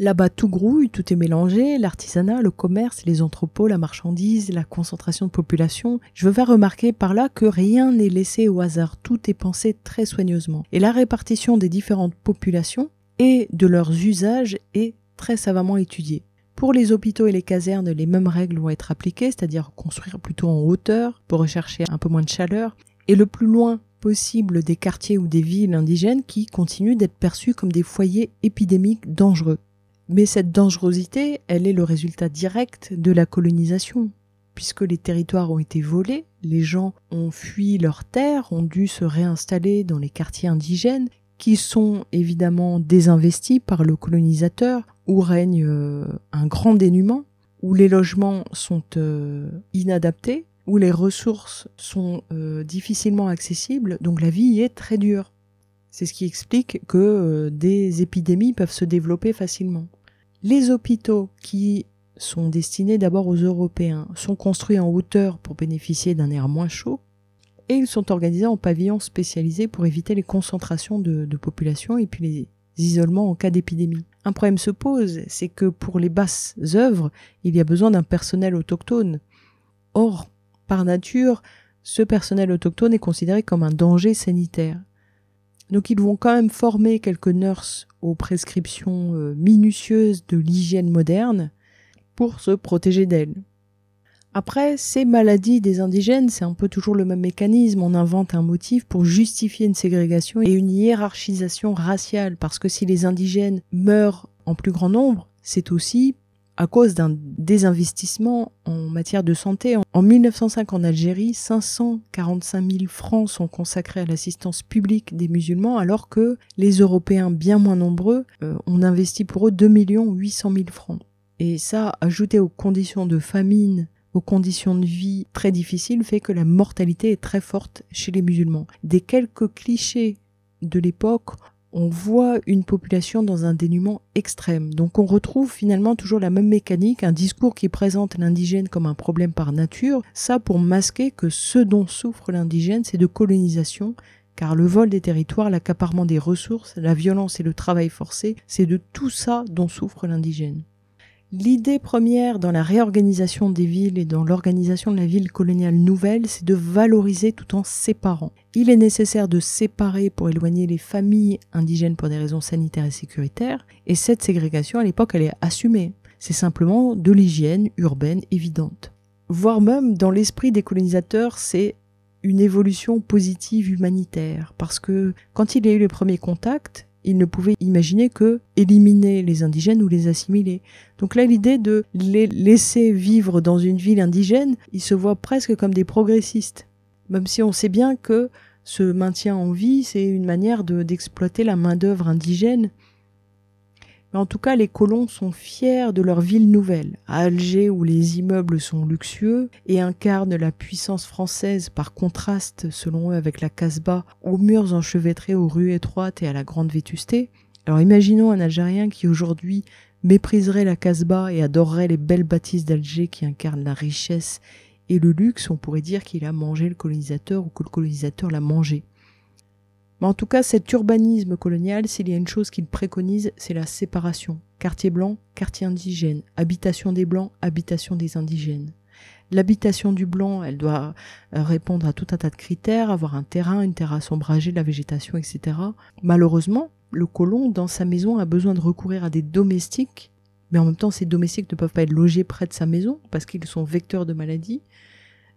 Là-bas, tout grouille, tout est mélangé, l'artisanat, le commerce, les entrepôts, la marchandise, la concentration de population. Je veux faire remarquer par là que rien n'est laissé au hasard, tout est pensé très soigneusement. Et la répartition des différentes populations et de leurs usages est très savamment étudiée. Pour les hôpitaux et les casernes, les mêmes règles vont être appliquées, c'est-à-dire construire plutôt en hauteur pour rechercher un peu moins de chaleur, et le plus loin possible des quartiers ou des villes indigènes qui continuent d'être perçus comme des foyers épidémiques dangereux. Mais cette dangerosité, elle est le résultat direct de la colonisation, puisque les territoires ont été volés, les gens ont fui leurs terres, ont dû se réinstaller dans les quartiers indigènes, qui sont évidemment désinvestis par le colonisateur, où règne euh, un grand dénuement, où les logements sont euh, inadaptés, où les ressources sont euh, difficilement accessibles, donc la vie y est très dure. C'est ce qui explique que des épidémies peuvent se développer facilement. Les hôpitaux qui sont destinés d'abord aux Européens sont construits en hauteur pour bénéficier d'un air moins chaud et ils sont organisés en pavillons spécialisés pour éviter les concentrations de, population et puis les isolements en cas d'épidémie. Un problème se pose, c'est que pour les basses œuvres, il y a besoin d'un personnel autochtone. Or, par nature, ce personnel autochtone est considéré comme un danger sanitaire. Donc ils vont quand même former quelques nurses aux prescriptions euh, minutieuses de l'hygiène moderne pour se protéger d'elles. Après, ces maladies des indigènes, c'est un peu toujours le même mécanisme. On invente un motif pour justifier une ségrégation et une hiérarchisation raciale. Parce que si les indigènes meurent en plus grand nombre, c'est aussi à cause d'un désinvestissement en matière de santé. En 1905 en Algérie, 545 000 francs sont consacrés à l'assistance publique des musulmans, alors que les Européens, bien moins nombreux, euh, ont pour eux 2 800 000 francs. Et ça, ajouté aux conditions de famine, aux conditions de vie très difficiles, fait que la mortalité est très forte chez les musulmans. Des quelques clichés de l'époque, on voit une population dans un dénuement extrême. Donc on retrouve finalement toujours la même mécanique, un discours qui présente l'indigène comme un problème par nature, ça pour masquer que ce dont souffre l'indigène, c'est de colonisation, car le vol des territoires, l'accaparement des ressources, la violence et le travail forcé, c'est de tout ça dont souffre l'indigène. L'idée première dans la réorganisation des villes et dans l'organisation de la ville coloniale nouvelle, c'est de valoriser tout en séparant. Il est nécessaire de séparer pour éloigner les familles indigènes pour des raisons sanitaires et sécuritaires, et cette ségrégation à l'époque elle est assumée. C'est simplement de l'hygiène urbaine évidente. Voire même dans l'esprit des colonisateurs, c'est une évolution positive humanitaire, parce que quand il y a eu les premiers contacts, ils ne pouvaient imaginer que éliminer les indigènes ou les assimiler. Donc là, l'idée de les laisser vivre dans une ville indigène, ils se voient presque comme des progressistes. Même si on sait bien que ce maintien en vie, c'est une manière d'exploiter la main-d'œuvre indigène mais en tout cas, les colons sont fiers de leur ville nouvelle, à Alger où les immeubles sont luxueux et incarnent la puissance française par contraste, selon eux, avec la Casbah, aux murs enchevêtrés aux rues étroites et à la grande vétusté. Alors imaginons un Algérien qui aujourd'hui mépriserait la Casbah et adorerait les belles bâtisses d'Alger qui incarnent la richesse et le luxe, on pourrait dire qu'il a mangé le colonisateur ou que le colonisateur l'a mangé. Mais en tout cas, cet urbanisme colonial, s'il y a une chose qu'il préconise, c'est la séparation. Quartier blanc, quartier indigène. Habitation des blancs, habitation des indigènes. L'habitation du blanc, elle doit euh, répondre à tout un tas de critères, avoir un terrain, une terrasse ombragée, la végétation, etc. Malheureusement, le colon, dans sa maison, a besoin de recourir à des domestiques, mais en même temps, ces domestiques ne peuvent pas être logés près de sa maison parce qu'ils sont vecteurs de maladies.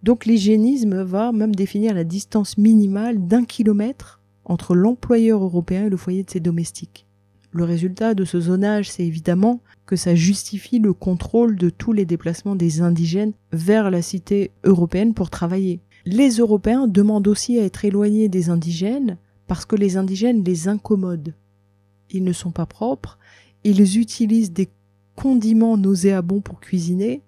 Donc l'hygiénisme va même définir la distance minimale d'un kilomètre entre l'employeur européen et le foyer de ses domestiques. Le résultat de ce zonage, c'est évidemment que ça justifie le contrôle de tous les déplacements des indigènes vers la cité européenne pour travailler. Les Européens demandent aussi à être éloignés des indigènes parce que les indigènes les incommodent. ils ne sont pas propres, ils utilisent des condiments nauséabonds pour cuisiner,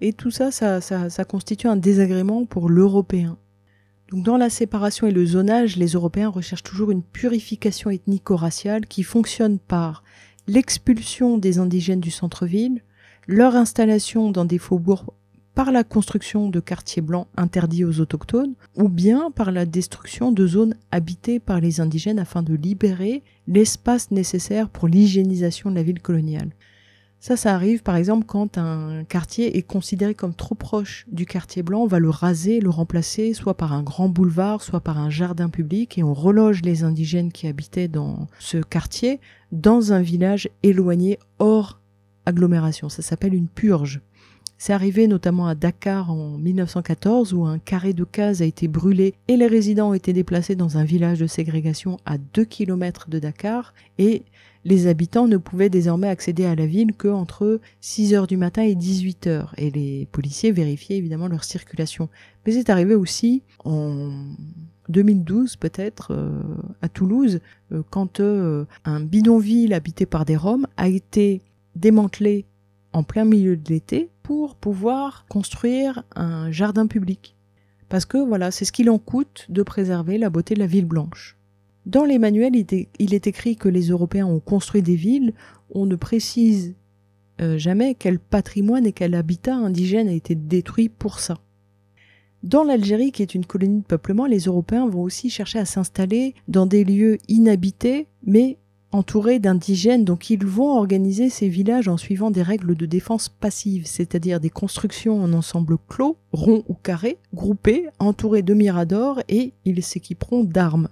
et tout ça, ça, ça, constitue un désagrément pour l'Européen. Donc dans la séparation et le zonage, les Européens recherchent toujours une purification ethnico-raciale qui fonctionne par l'expulsion des indigènes du centre-ville, leur installation dans des faubourgs par la construction de quartiers blancs interdits aux autochtones, ou bien par la destruction de zones habitées par les indigènes afin de libérer l'espace nécessaire pour l'hygiénisation de la ville coloniale. Ça, ça arrive par exemple quand un quartier est considéré comme trop proche du quartier blanc, on va le raser, le remplacer soit par un grand boulevard, soit par un jardin public, et on reloge les indigènes qui habitaient dans ce quartier dans un village éloigné hors agglomération. Ça s'appelle une purge. C'est arrivé notamment à Dakar en 1914 où un carré de cases a été brûlé et les résidents ont été déplacés dans un village de ségrégation à 2 km de Dakar et les habitants ne pouvaient désormais accéder à la ville que entre 6 heures du matin et 18 heures et les policiers vérifiaient évidemment leur circulation. Mais c'est arrivé aussi en 2012 peut-être euh, à Toulouse euh, quand euh, un bidonville habité par des Roms a été démantelé en plein milieu de l'été pour pouvoir construire un jardin public. Parce que voilà, c'est ce qu'il en coûte de préserver la beauté de la ville blanche. Dans les manuels, il est écrit que les Européens ont construit des villes, on ne précise euh, jamais quel patrimoine et quel habitat indigène a été détruit pour ça. Dans l'Algérie, qui est une colonie de peuplement, les Européens vont aussi chercher à s'installer dans des lieux inhabités, mais entourés d'indigènes, donc ils vont organiser ces villages en suivant des règles de défense passive, c'est-à-dire des constructions en ensemble clos, ronds ou carrés, groupés, entourés de miradors, et ils s'équiperont d'armes.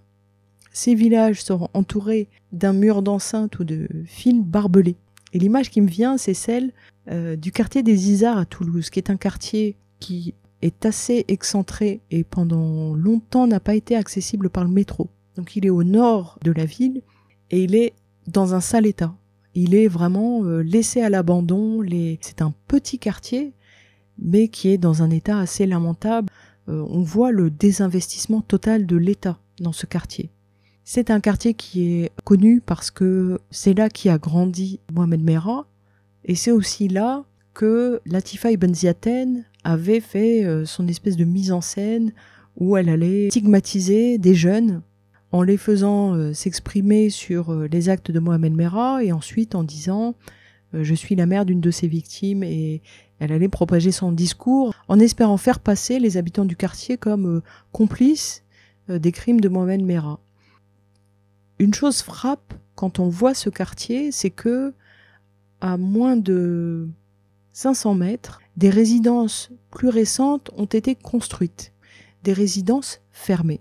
Ces villages seront entourés d'un mur d'enceinte ou de fils barbelés. Et l'image qui me vient, c'est celle euh, du quartier des Isards à Toulouse, qui est un quartier qui est assez excentré et pendant longtemps n'a pas été accessible par le métro. Donc il est au nord de la ville et il est dans un sale état. Il est vraiment euh, laissé à l'abandon. C'est un petit quartier, mais qui est dans un état assez lamentable. Euh, on voit le désinvestissement total de l'État dans ce quartier. C'est un quartier qui est connu parce que c'est là qui a grandi Mohamed Merah, et c'est aussi là que Latifa Ibn avait fait euh, son espèce de mise en scène où elle allait stigmatiser des jeunes en les faisant euh, s'exprimer sur euh, les actes de Mohamed Merah et ensuite en disant euh, je suis la mère d'une de ses victimes et elle allait propager son discours en espérant faire passer les habitants du quartier comme complices des crimes de Mohamed Merah. Une chose frappe quand on voit ce quartier, c'est que à moins de 500 mètres, des résidences plus récentes ont été construites, des résidences fermées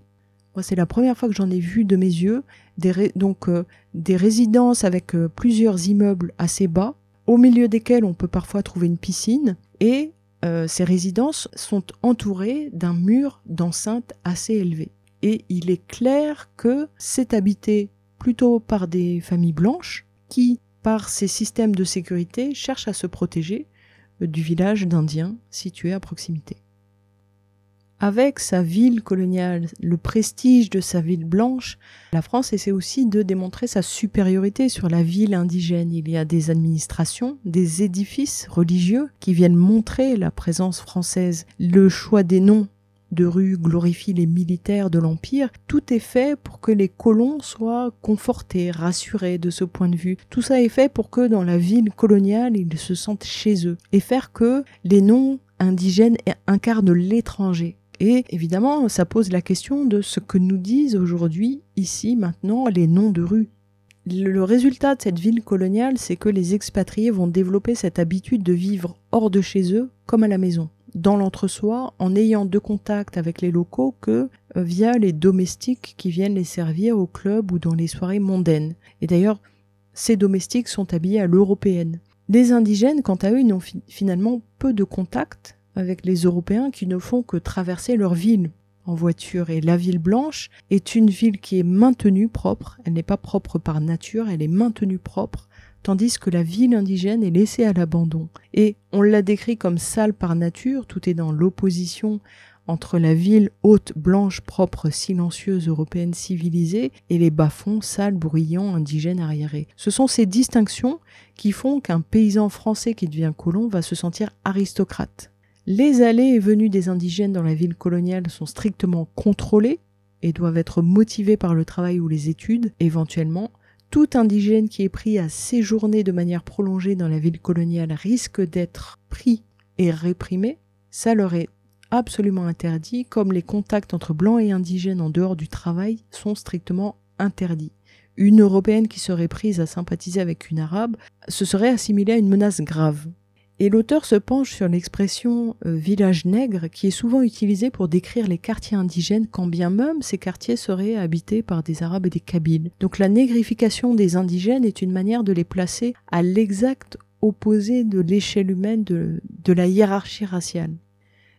c'est la première fois que j'en ai vu de mes yeux. Des donc euh, des résidences avec euh, plusieurs immeubles assez bas, au milieu desquels on peut parfois trouver une piscine, et euh, ces résidences sont entourées d'un mur d'enceinte assez élevé. Et il est clair que c'est habité plutôt par des familles blanches qui, par ces systèmes de sécurité, cherchent à se protéger du village d'Indiens situé à proximité avec sa ville coloniale, le prestige de sa ville blanche, la France essaie aussi de démontrer sa supériorité sur la ville indigène. Il y a des administrations, des édifices religieux qui viennent montrer la présence française. Le choix des noms de rues glorifie les militaires de l'Empire, tout est fait pour que les colons soient confortés, rassurés de ce point de vue. Tout ça est fait pour que dans la ville coloniale, ils se sentent chez eux et faire que les noms indigènes incarnent l'étranger. Et évidemment, ça pose la question de ce que nous disent aujourd'hui, ici, maintenant, les noms de rues. Le résultat de cette ville coloniale, c'est que les expatriés vont développer cette habitude de vivre hors de chez eux, comme à la maison, dans l'entre-soi, en ayant de contact avec les locaux que euh, via les domestiques qui viennent les servir au club ou dans les soirées mondaines. Et d'ailleurs, ces domestiques sont habillés à l'européenne. Les indigènes, quant à eux, n'ont finalement peu de contact avec les Européens qui ne font que traverser leur ville en voiture. Et la ville blanche est une ville qui est maintenue propre. Elle n'est pas propre par nature, elle est maintenue propre, tandis que la ville indigène est laissée à l'abandon. Et on l'a décrit comme sale par nature, tout est dans l'opposition entre la ville haute, blanche, propre, silencieuse, européenne civilisée et les bas-fonds sales, bruyants, indigènes, arriérés. Ce sont ces distinctions qui font qu'un paysan français qui devient colon va se sentir aristocrate. Les allées et venues des indigènes dans la ville coloniale sont strictement contrôlées et doivent être motivées par le travail ou les études, éventuellement. Tout indigène qui est pris à séjourner de manière prolongée dans la ville coloniale risque d'être pris et réprimé. Ça leur est absolument interdit, comme les contacts entre blancs et indigènes en dehors du travail sont strictement interdits. Une Européenne qui serait prise à sympathiser avec une Arabe, se serait assimilée à une menace grave. Et l'auteur se penche sur l'expression euh, village nègre qui est souvent utilisée pour décrire les quartiers indigènes quand bien même ces quartiers seraient habités par des Arabes et des Kabyles. Donc la négrification des indigènes est une manière de les placer à l'exact opposé de l'échelle humaine de, de la hiérarchie raciale.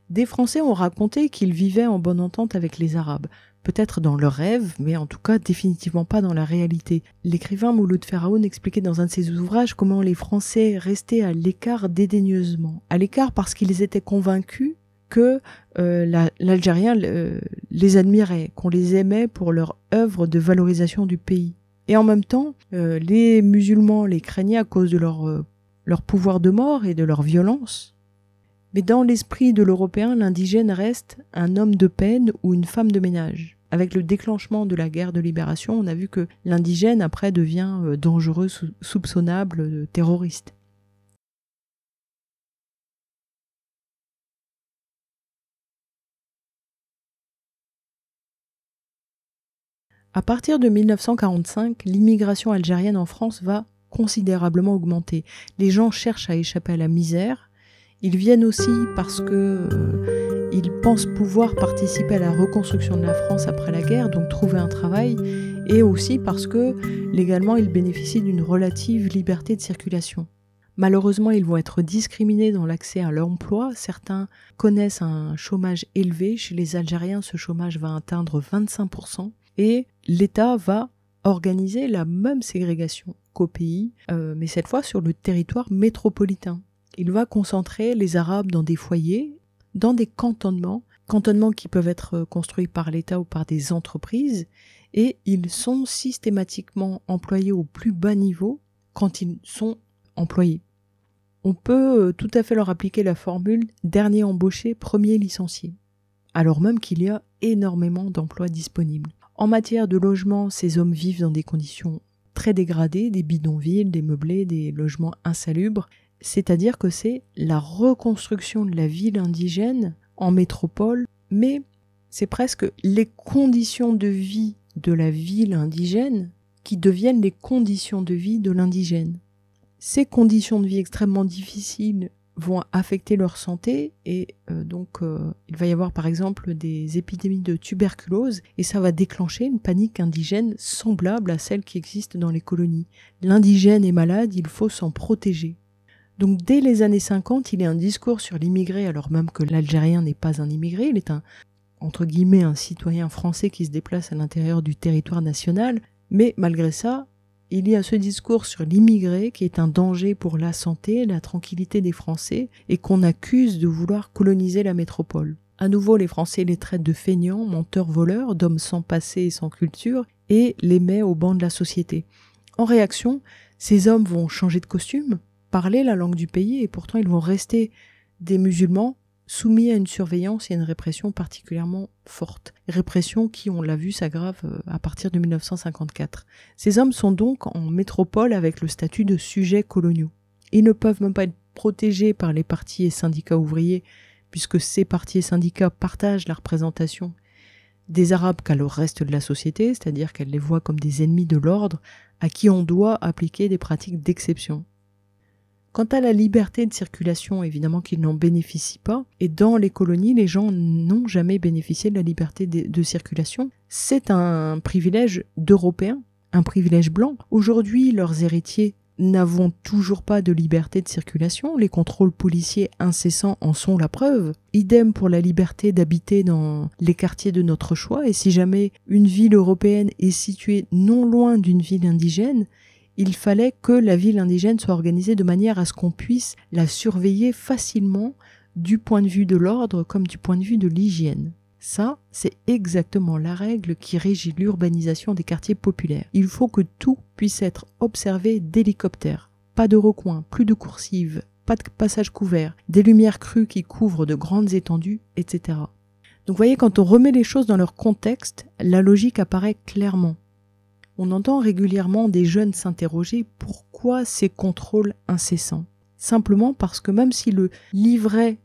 Des Français ont raconté qu'ils vivaient en bonne entente avec les Arabes, peut-être dans leurs rêves, mais en tout cas définitivement pas dans la réalité. L'écrivain Mouloud Pharaon expliquait dans un de ses ouvrages comment les Français restaient à l'écart dédaigneusement. À l'écart parce qu'ils étaient convaincus que euh, l'Algérien euh, les admirait, qu'on les aimait pour leur œuvre de valorisation du pays. Et en même temps, euh, les musulmans les craignaient à cause de leur, leur pouvoir de mort et de leur violence. Mais dans l'esprit de l'Européen, l'indigène reste un homme de peine ou une femme de ménage. Avec le déclenchement de la guerre de libération, on a vu que l'indigène après devient euh, dangereux, soupçonnable, euh, terroriste. À partir de 1945, l'immigration algérienne en France va considérablement augmenter. Les gens cherchent à échapper à la misère, ils viennent aussi parce que ils pensent pouvoir participer à la reconstruction de la France après la guerre, donc trouver un travail, et aussi parce que légalement ils bénéficient d'une relative liberté de circulation. Malheureusement, ils vont être discriminés dans l'accès à l'emploi. Certains connaissent un chômage élevé. Chez les Algériens, ce chômage va atteindre 25%. Et l'État va organiser la même ségrégation qu'au pays, euh, mais cette fois sur le territoire métropolitain. Il va concentrer les Arabes dans des foyers, dans des cantonnements, cantonnements qui peuvent être construits par l'État ou par des entreprises, et ils sont systématiquement employés au plus bas niveau quand ils sont employés. On peut euh, tout à fait leur appliquer la formule dernier embauché, premier licencié, alors même qu'il y a énormément d'emplois disponibles. En matière de logement, ces hommes vivent dans des conditions très dégradées, des bidonvilles, des meublés, des logements insalubres, c'est-à-dire que c'est la reconstruction de la ville indigène en métropole, mais c'est presque les conditions de vie de la ville indigène qui deviennent les conditions de vie de l'indigène. Ces conditions de vie extrêmement difficiles vont affecter leur santé et euh, donc euh, il va y avoir par exemple des épidémies de tuberculose et ça va déclencher une panique indigène semblable à celle qui existe dans les colonies. L'indigène est malade, il faut s'en protéger. Donc dès les années 50, il y a un discours sur l'immigré, alors même que l'Algérien n'est pas un immigré, il est un, entre guillemets, un citoyen français qui se déplace à l'intérieur du territoire national, mais malgré ça, il y a ce discours sur l'immigré qui est un danger pour la santé, la tranquillité des Français, et qu'on accuse de vouloir coloniser la métropole. À nouveau, les Français les traitent de feignants, menteurs, voleurs, d'hommes sans passé et sans culture, et les met au banc de la société. En réaction, ces hommes vont changer de costume, parler la langue du pays et pourtant ils vont rester des musulmans soumis à une surveillance et à une répression particulièrement forte. Répression qui, on l'a vu, s'aggrave euh, à partir de 1954. Ces hommes sont donc en métropole avec le statut de sujets coloniaux. Ils ne peuvent même pas être protégés par les partis et syndicats ouvriers, puisque ces partis et syndicats partagent la représentation des Arabes qu'à le reste de la société, c'est-à-dire qu'elles les voient comme des ennemis de l'ordre à qui on doit appliquer des pratiques d'exception. Quant à la liberté de circulation, évidemment qu'ils n'en bénéficient pas, et dans les colonies, les gens n'ont jamais bénéficié de la liberté de, circulation. C'est un privilège d'Européens, un privilège blanc. Aujourd'hui, leurs héritiers n'avons toujours pas de liberté de circulation, les contrôles policiers incessants en sont la preuve. Idem pour la liberté d'habiter dans les quartiers de notre choix, et si jamais une ville européenne est située non loin d'une ville indigène, il fallait que la ville indigène soit organisée de manière à ce qu'on puisse la surveiller facilement du point de vue de l'ordre comme du point de vue de l'hygiène. Ça, c'est exactement la règle qui régit l'urbanisation des quartiers populaires. Il faut que tout puisse être observé d'hélicoptère. Pas de recoins, plus de coursives, pas de passage couvert, des lumières crues qui couvrent de grandes étendues, etc. Donc vous voyez, quand on remet les choses dans leur contexte, la logique apparaît clairement. On entend régulièrement des jeunes s'interroger pourquoi ces contrôles incessants Simplement parce que même si le livret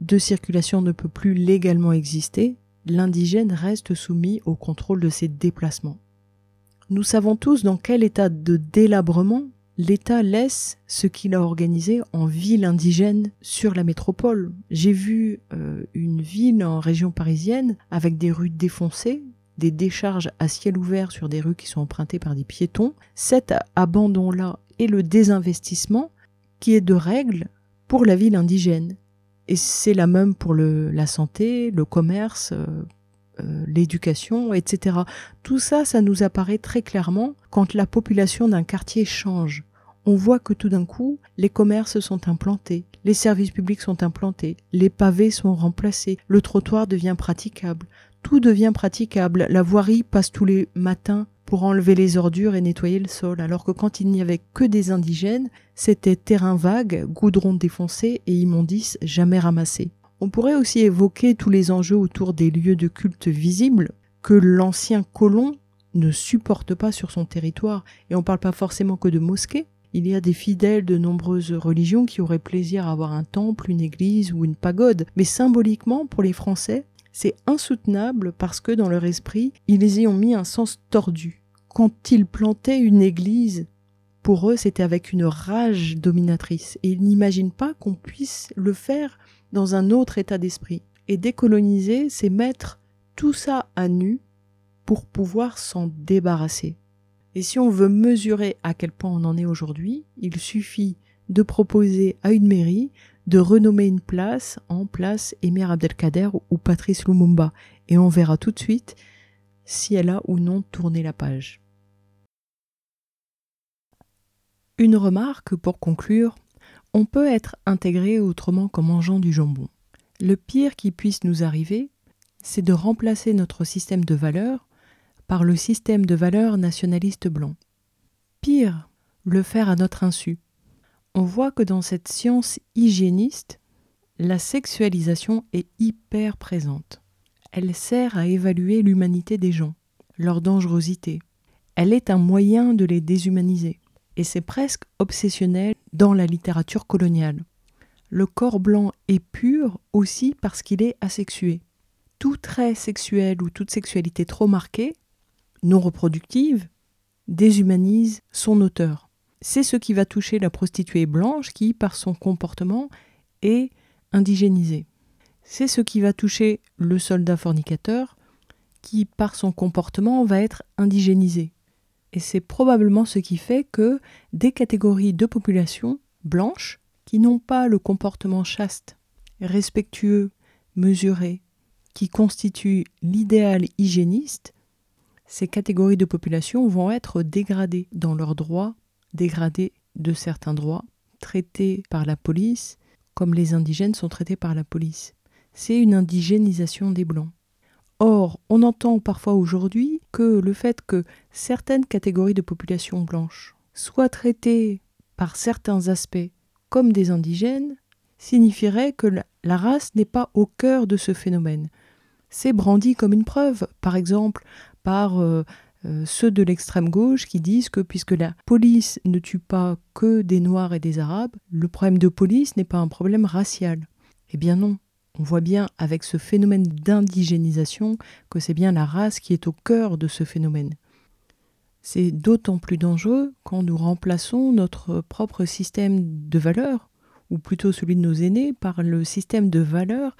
de circulation ne peut plus légalement exister, l'indigène reste soumis au contrôle de ses déplacements. Nous savons tous dans quel état de délabrement l'État laisse ce qu'il a organisé en ville indigène sur la métropole. J'ai vu euh, une ville en région parisienne avec des rues défoncées, des décharges à ciel ouvert sur des rues qui sont empruntées par des piétons. Cet abandon-là et le désinvestissement qui est de règle pour la ville indigène. Et c'est la même pour la santé, le commerce, euh, euh, l'éducation, etc. Tout ça, ça nous apparaît très clairement quand la population d'un quartier change. On voit que tout d'un coup, les commerces sont implantés, les services publics sont implantés, les pavés sont remplacés, le trottoir devient praticable, tout devient praticable, la voirie passe tous les matins pour enlever les ordures et nettoyer le sol, alors que quand il n'y avait que des indigènes, c'était terrain vague, goudron défoncé et immondices jamais ramassés. On pourrait aussi évoquer tous les enjeux autour des lieux de culte visibles que l'ancien colon ne supporte pas sur son territoire, et on ne parle pas forcément que de mosquées. Il y a des fidèles de nombreuses religions qui auraient plaisir à avoir un temple, une église ou une pagode, mais symboliquement, pour les Français, c'est insoutenable parce que dans leur esprit, ils y ont mis un sens tordu. Quand ils plantaient une église, pour eux, c'était avec une rage dominatrice, et ils n'imaginent pas qu'on puisse le faire dans un autre état d'esprit. Et décoloniser, c'est mettre tout ça à nu pour pouvoir s'en débarrasser. Et si on veut mesurer à quel point on en est aujourd'hui, il suffit de proposer à une mairie de renommer une place en place Emir Abdelkader ou Patrice Lumumba, et on verra tout de suite si elle a ou non tourné la page. Une remarque pour conclure, on peut être intégré autrement qu'en mangeant du jambon. Le pire qui puisse nous arriver, c'est de remplacer notre système de valeurs par le système de valeurs nationaliste blanc. Pire, le faire à notre insu, on voit que dans cette science hygiéniste, la sexualisation est hyper présente. Elle sert à évaluer l'humanité des gens, leur dangerosité. Elle est un moyen de les déshumaniser. Et c'est presque obsessionnel dans la littérature coloniale. Le corps blanc est pur aussi parce qu'il est asexué. Tout trait sexuel ou toute sexualité trop marquée, non reproductive, déshumanise son auteur c'est ce qui va toucher la prostituée blanche qui, par son comportement, est indigénisée. C'est ce qui va toucher le soldat fornicateur qui, par son comportement, va être indigénisé. Et c'est probablement ce qui fait que des catégories de population blanches qui n'ont pas le comportement chaste, respectueux, mesuré, qui constitue l'idéal hygiéniste, ces catégories de population vont être dégradées dans leurs droits dégradés de certains droits, traités par la police, comme les indigènes sont traités par la police. C'est une indigénisation des Blancs. Or, on entend parfois aujourd'hui que le fait que certaines catégories de population blanches soient traitées par certains aspects comme des indigènes signifierait que la race n'est pas au cœur de ce phénomène. C'est brandi comme une preuve, par exemple par euh, euh, ceux de l'extrême gauche qui disent que puisque la police ne tue pas que des Noirs et des Arabes, le problème de police n'est pas un problème racial. Eh bien non, on voit bien avec ce phénomène d'indigénisation que c'est bien la race qui est au cœur de ce phénomène. C'est d'autant plus dangereux quand nous remplaçons notre propre système de valeurs, ou plutôt celui de nos aînés, par le système de valeurs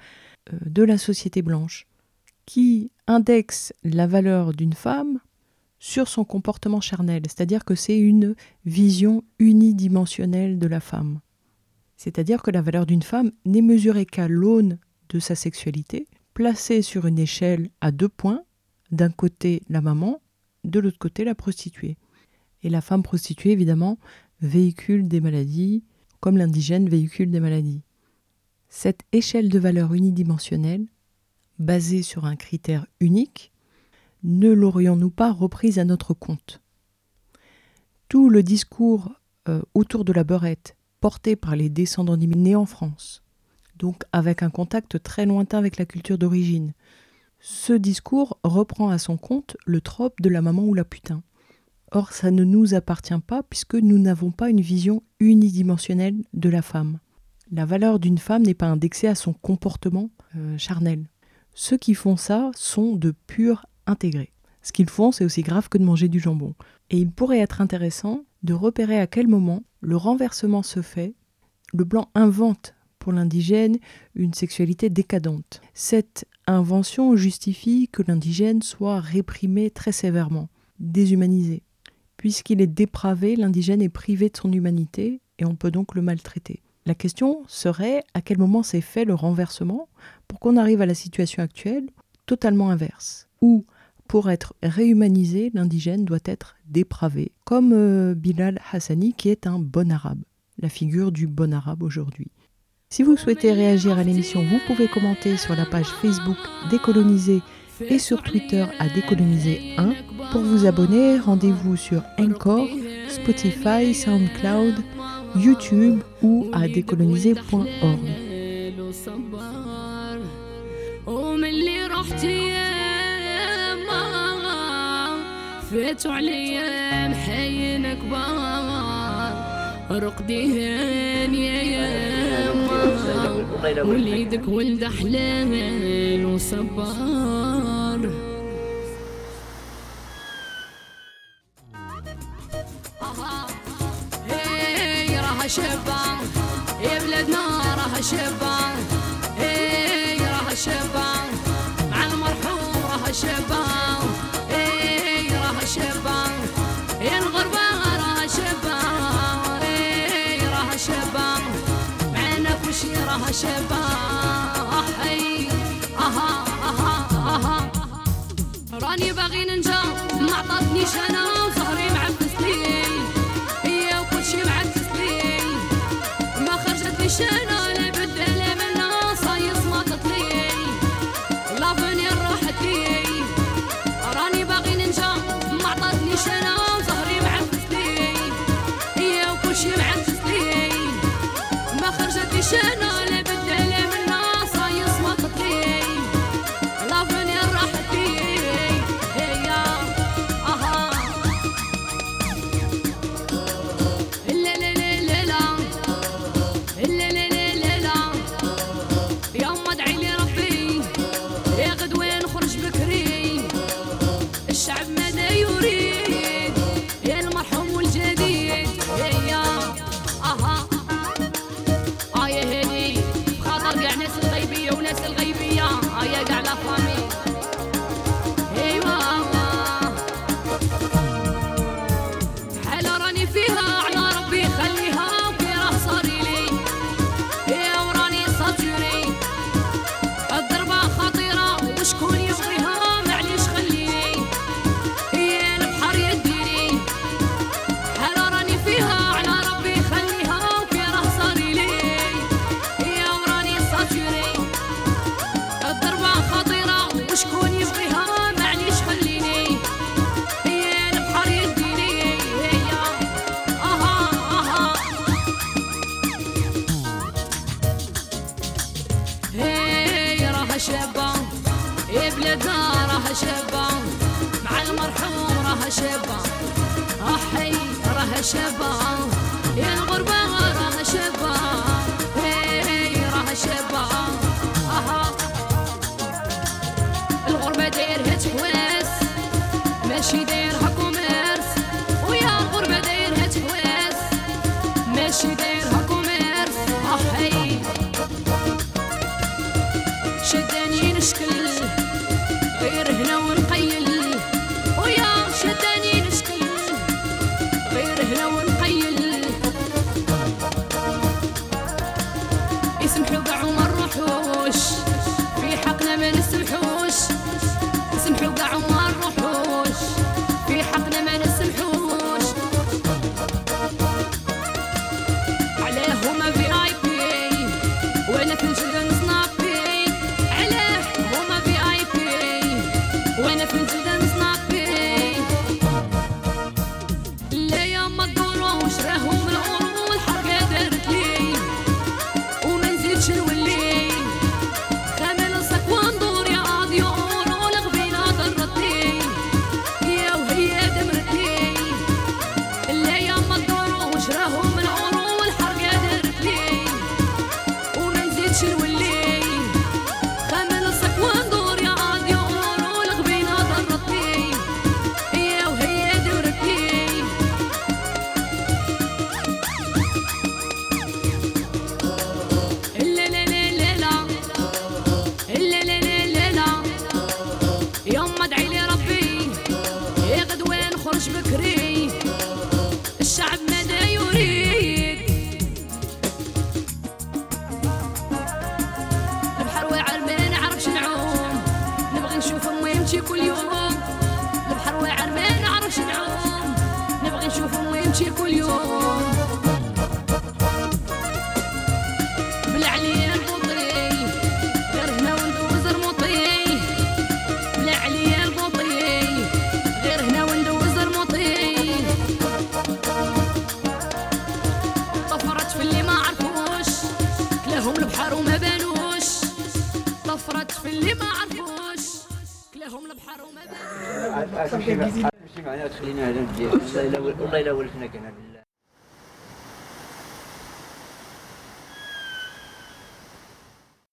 euh, de la société blanche, qui indexe la valeur d'une femme sur son comportement charnel, c'est-à-dire que c'est une vision unidimensionnelle de la femme. C'est-à-dire que la valeur d'une femme n'est mesurée qu'à l'aune de sa sexualité, placée sur une échelle à deux points, d'un côté la maman, de l'autre côté la prostituée. Et la femme prostituée, évidemment, véhicule des maladies, comme l'indigène véhicule des maladies. Cette échelle de valeur unidimensionnelle, basée sur un critère unique, ne l'aurions-nous pas reprise à notre compte? Tout le discours euh, autour de la beurette, porté par les descendants d'immigrés en France, donc avec un contact très lointain avec la culture d'origine, ce discours reprend à son compte le trope de la maman ou la putain. Or, ça ne nous appartient pas puisque nous n'avons pas une vision unidimensionnelle de la femme. La valeur d'une femme n'est pas indexée à son comportement euh, charnel. Ceux qui font ça sont de purs intégrés. Ce qu'ils font, c'est aussi grave que de manger du jambon. Et il pourrait être intéressant de repérer à quel moment le renversement se fait. Le blanc invente pour l'indigène une sexualité décadente. Cette invention justifie que l'indigène soit réprimé très sévèrement, déshumanisé. Puisqu'il est dépravé, l'indigène est privé de son humanité et on peut donc le maltraiter. La question serait à quel moment s'est fait le renversement pour qu'on arrive à la situation actuelle totalement inverse, pour être réhumanisé, l'indigène doit être dépravé, comme euh, Bilal Hassani qui est un bon arabe, la figure du bon arabe aujourd'hui. Si vous souhaitez réagir à l'émission, vous pouvez commenter sur la page Facebook Décoloniser et sur Twitter à Décoloniser 1. Pour vous abonner, rendez-vous sur Encore, Spotify, SoundCloud, YouTube ou à décoloniser.org. لفيت عليا محين كبار. رقديهن يا يما وليدك ولد حلال وصبار. هي يا بلدنا راها شبان وشي راها شبا حي أها أها أها راني باغي ننجا ما عطاتنيش أنا وزهري معفس لي هي وكل شي معفس لي ما أنا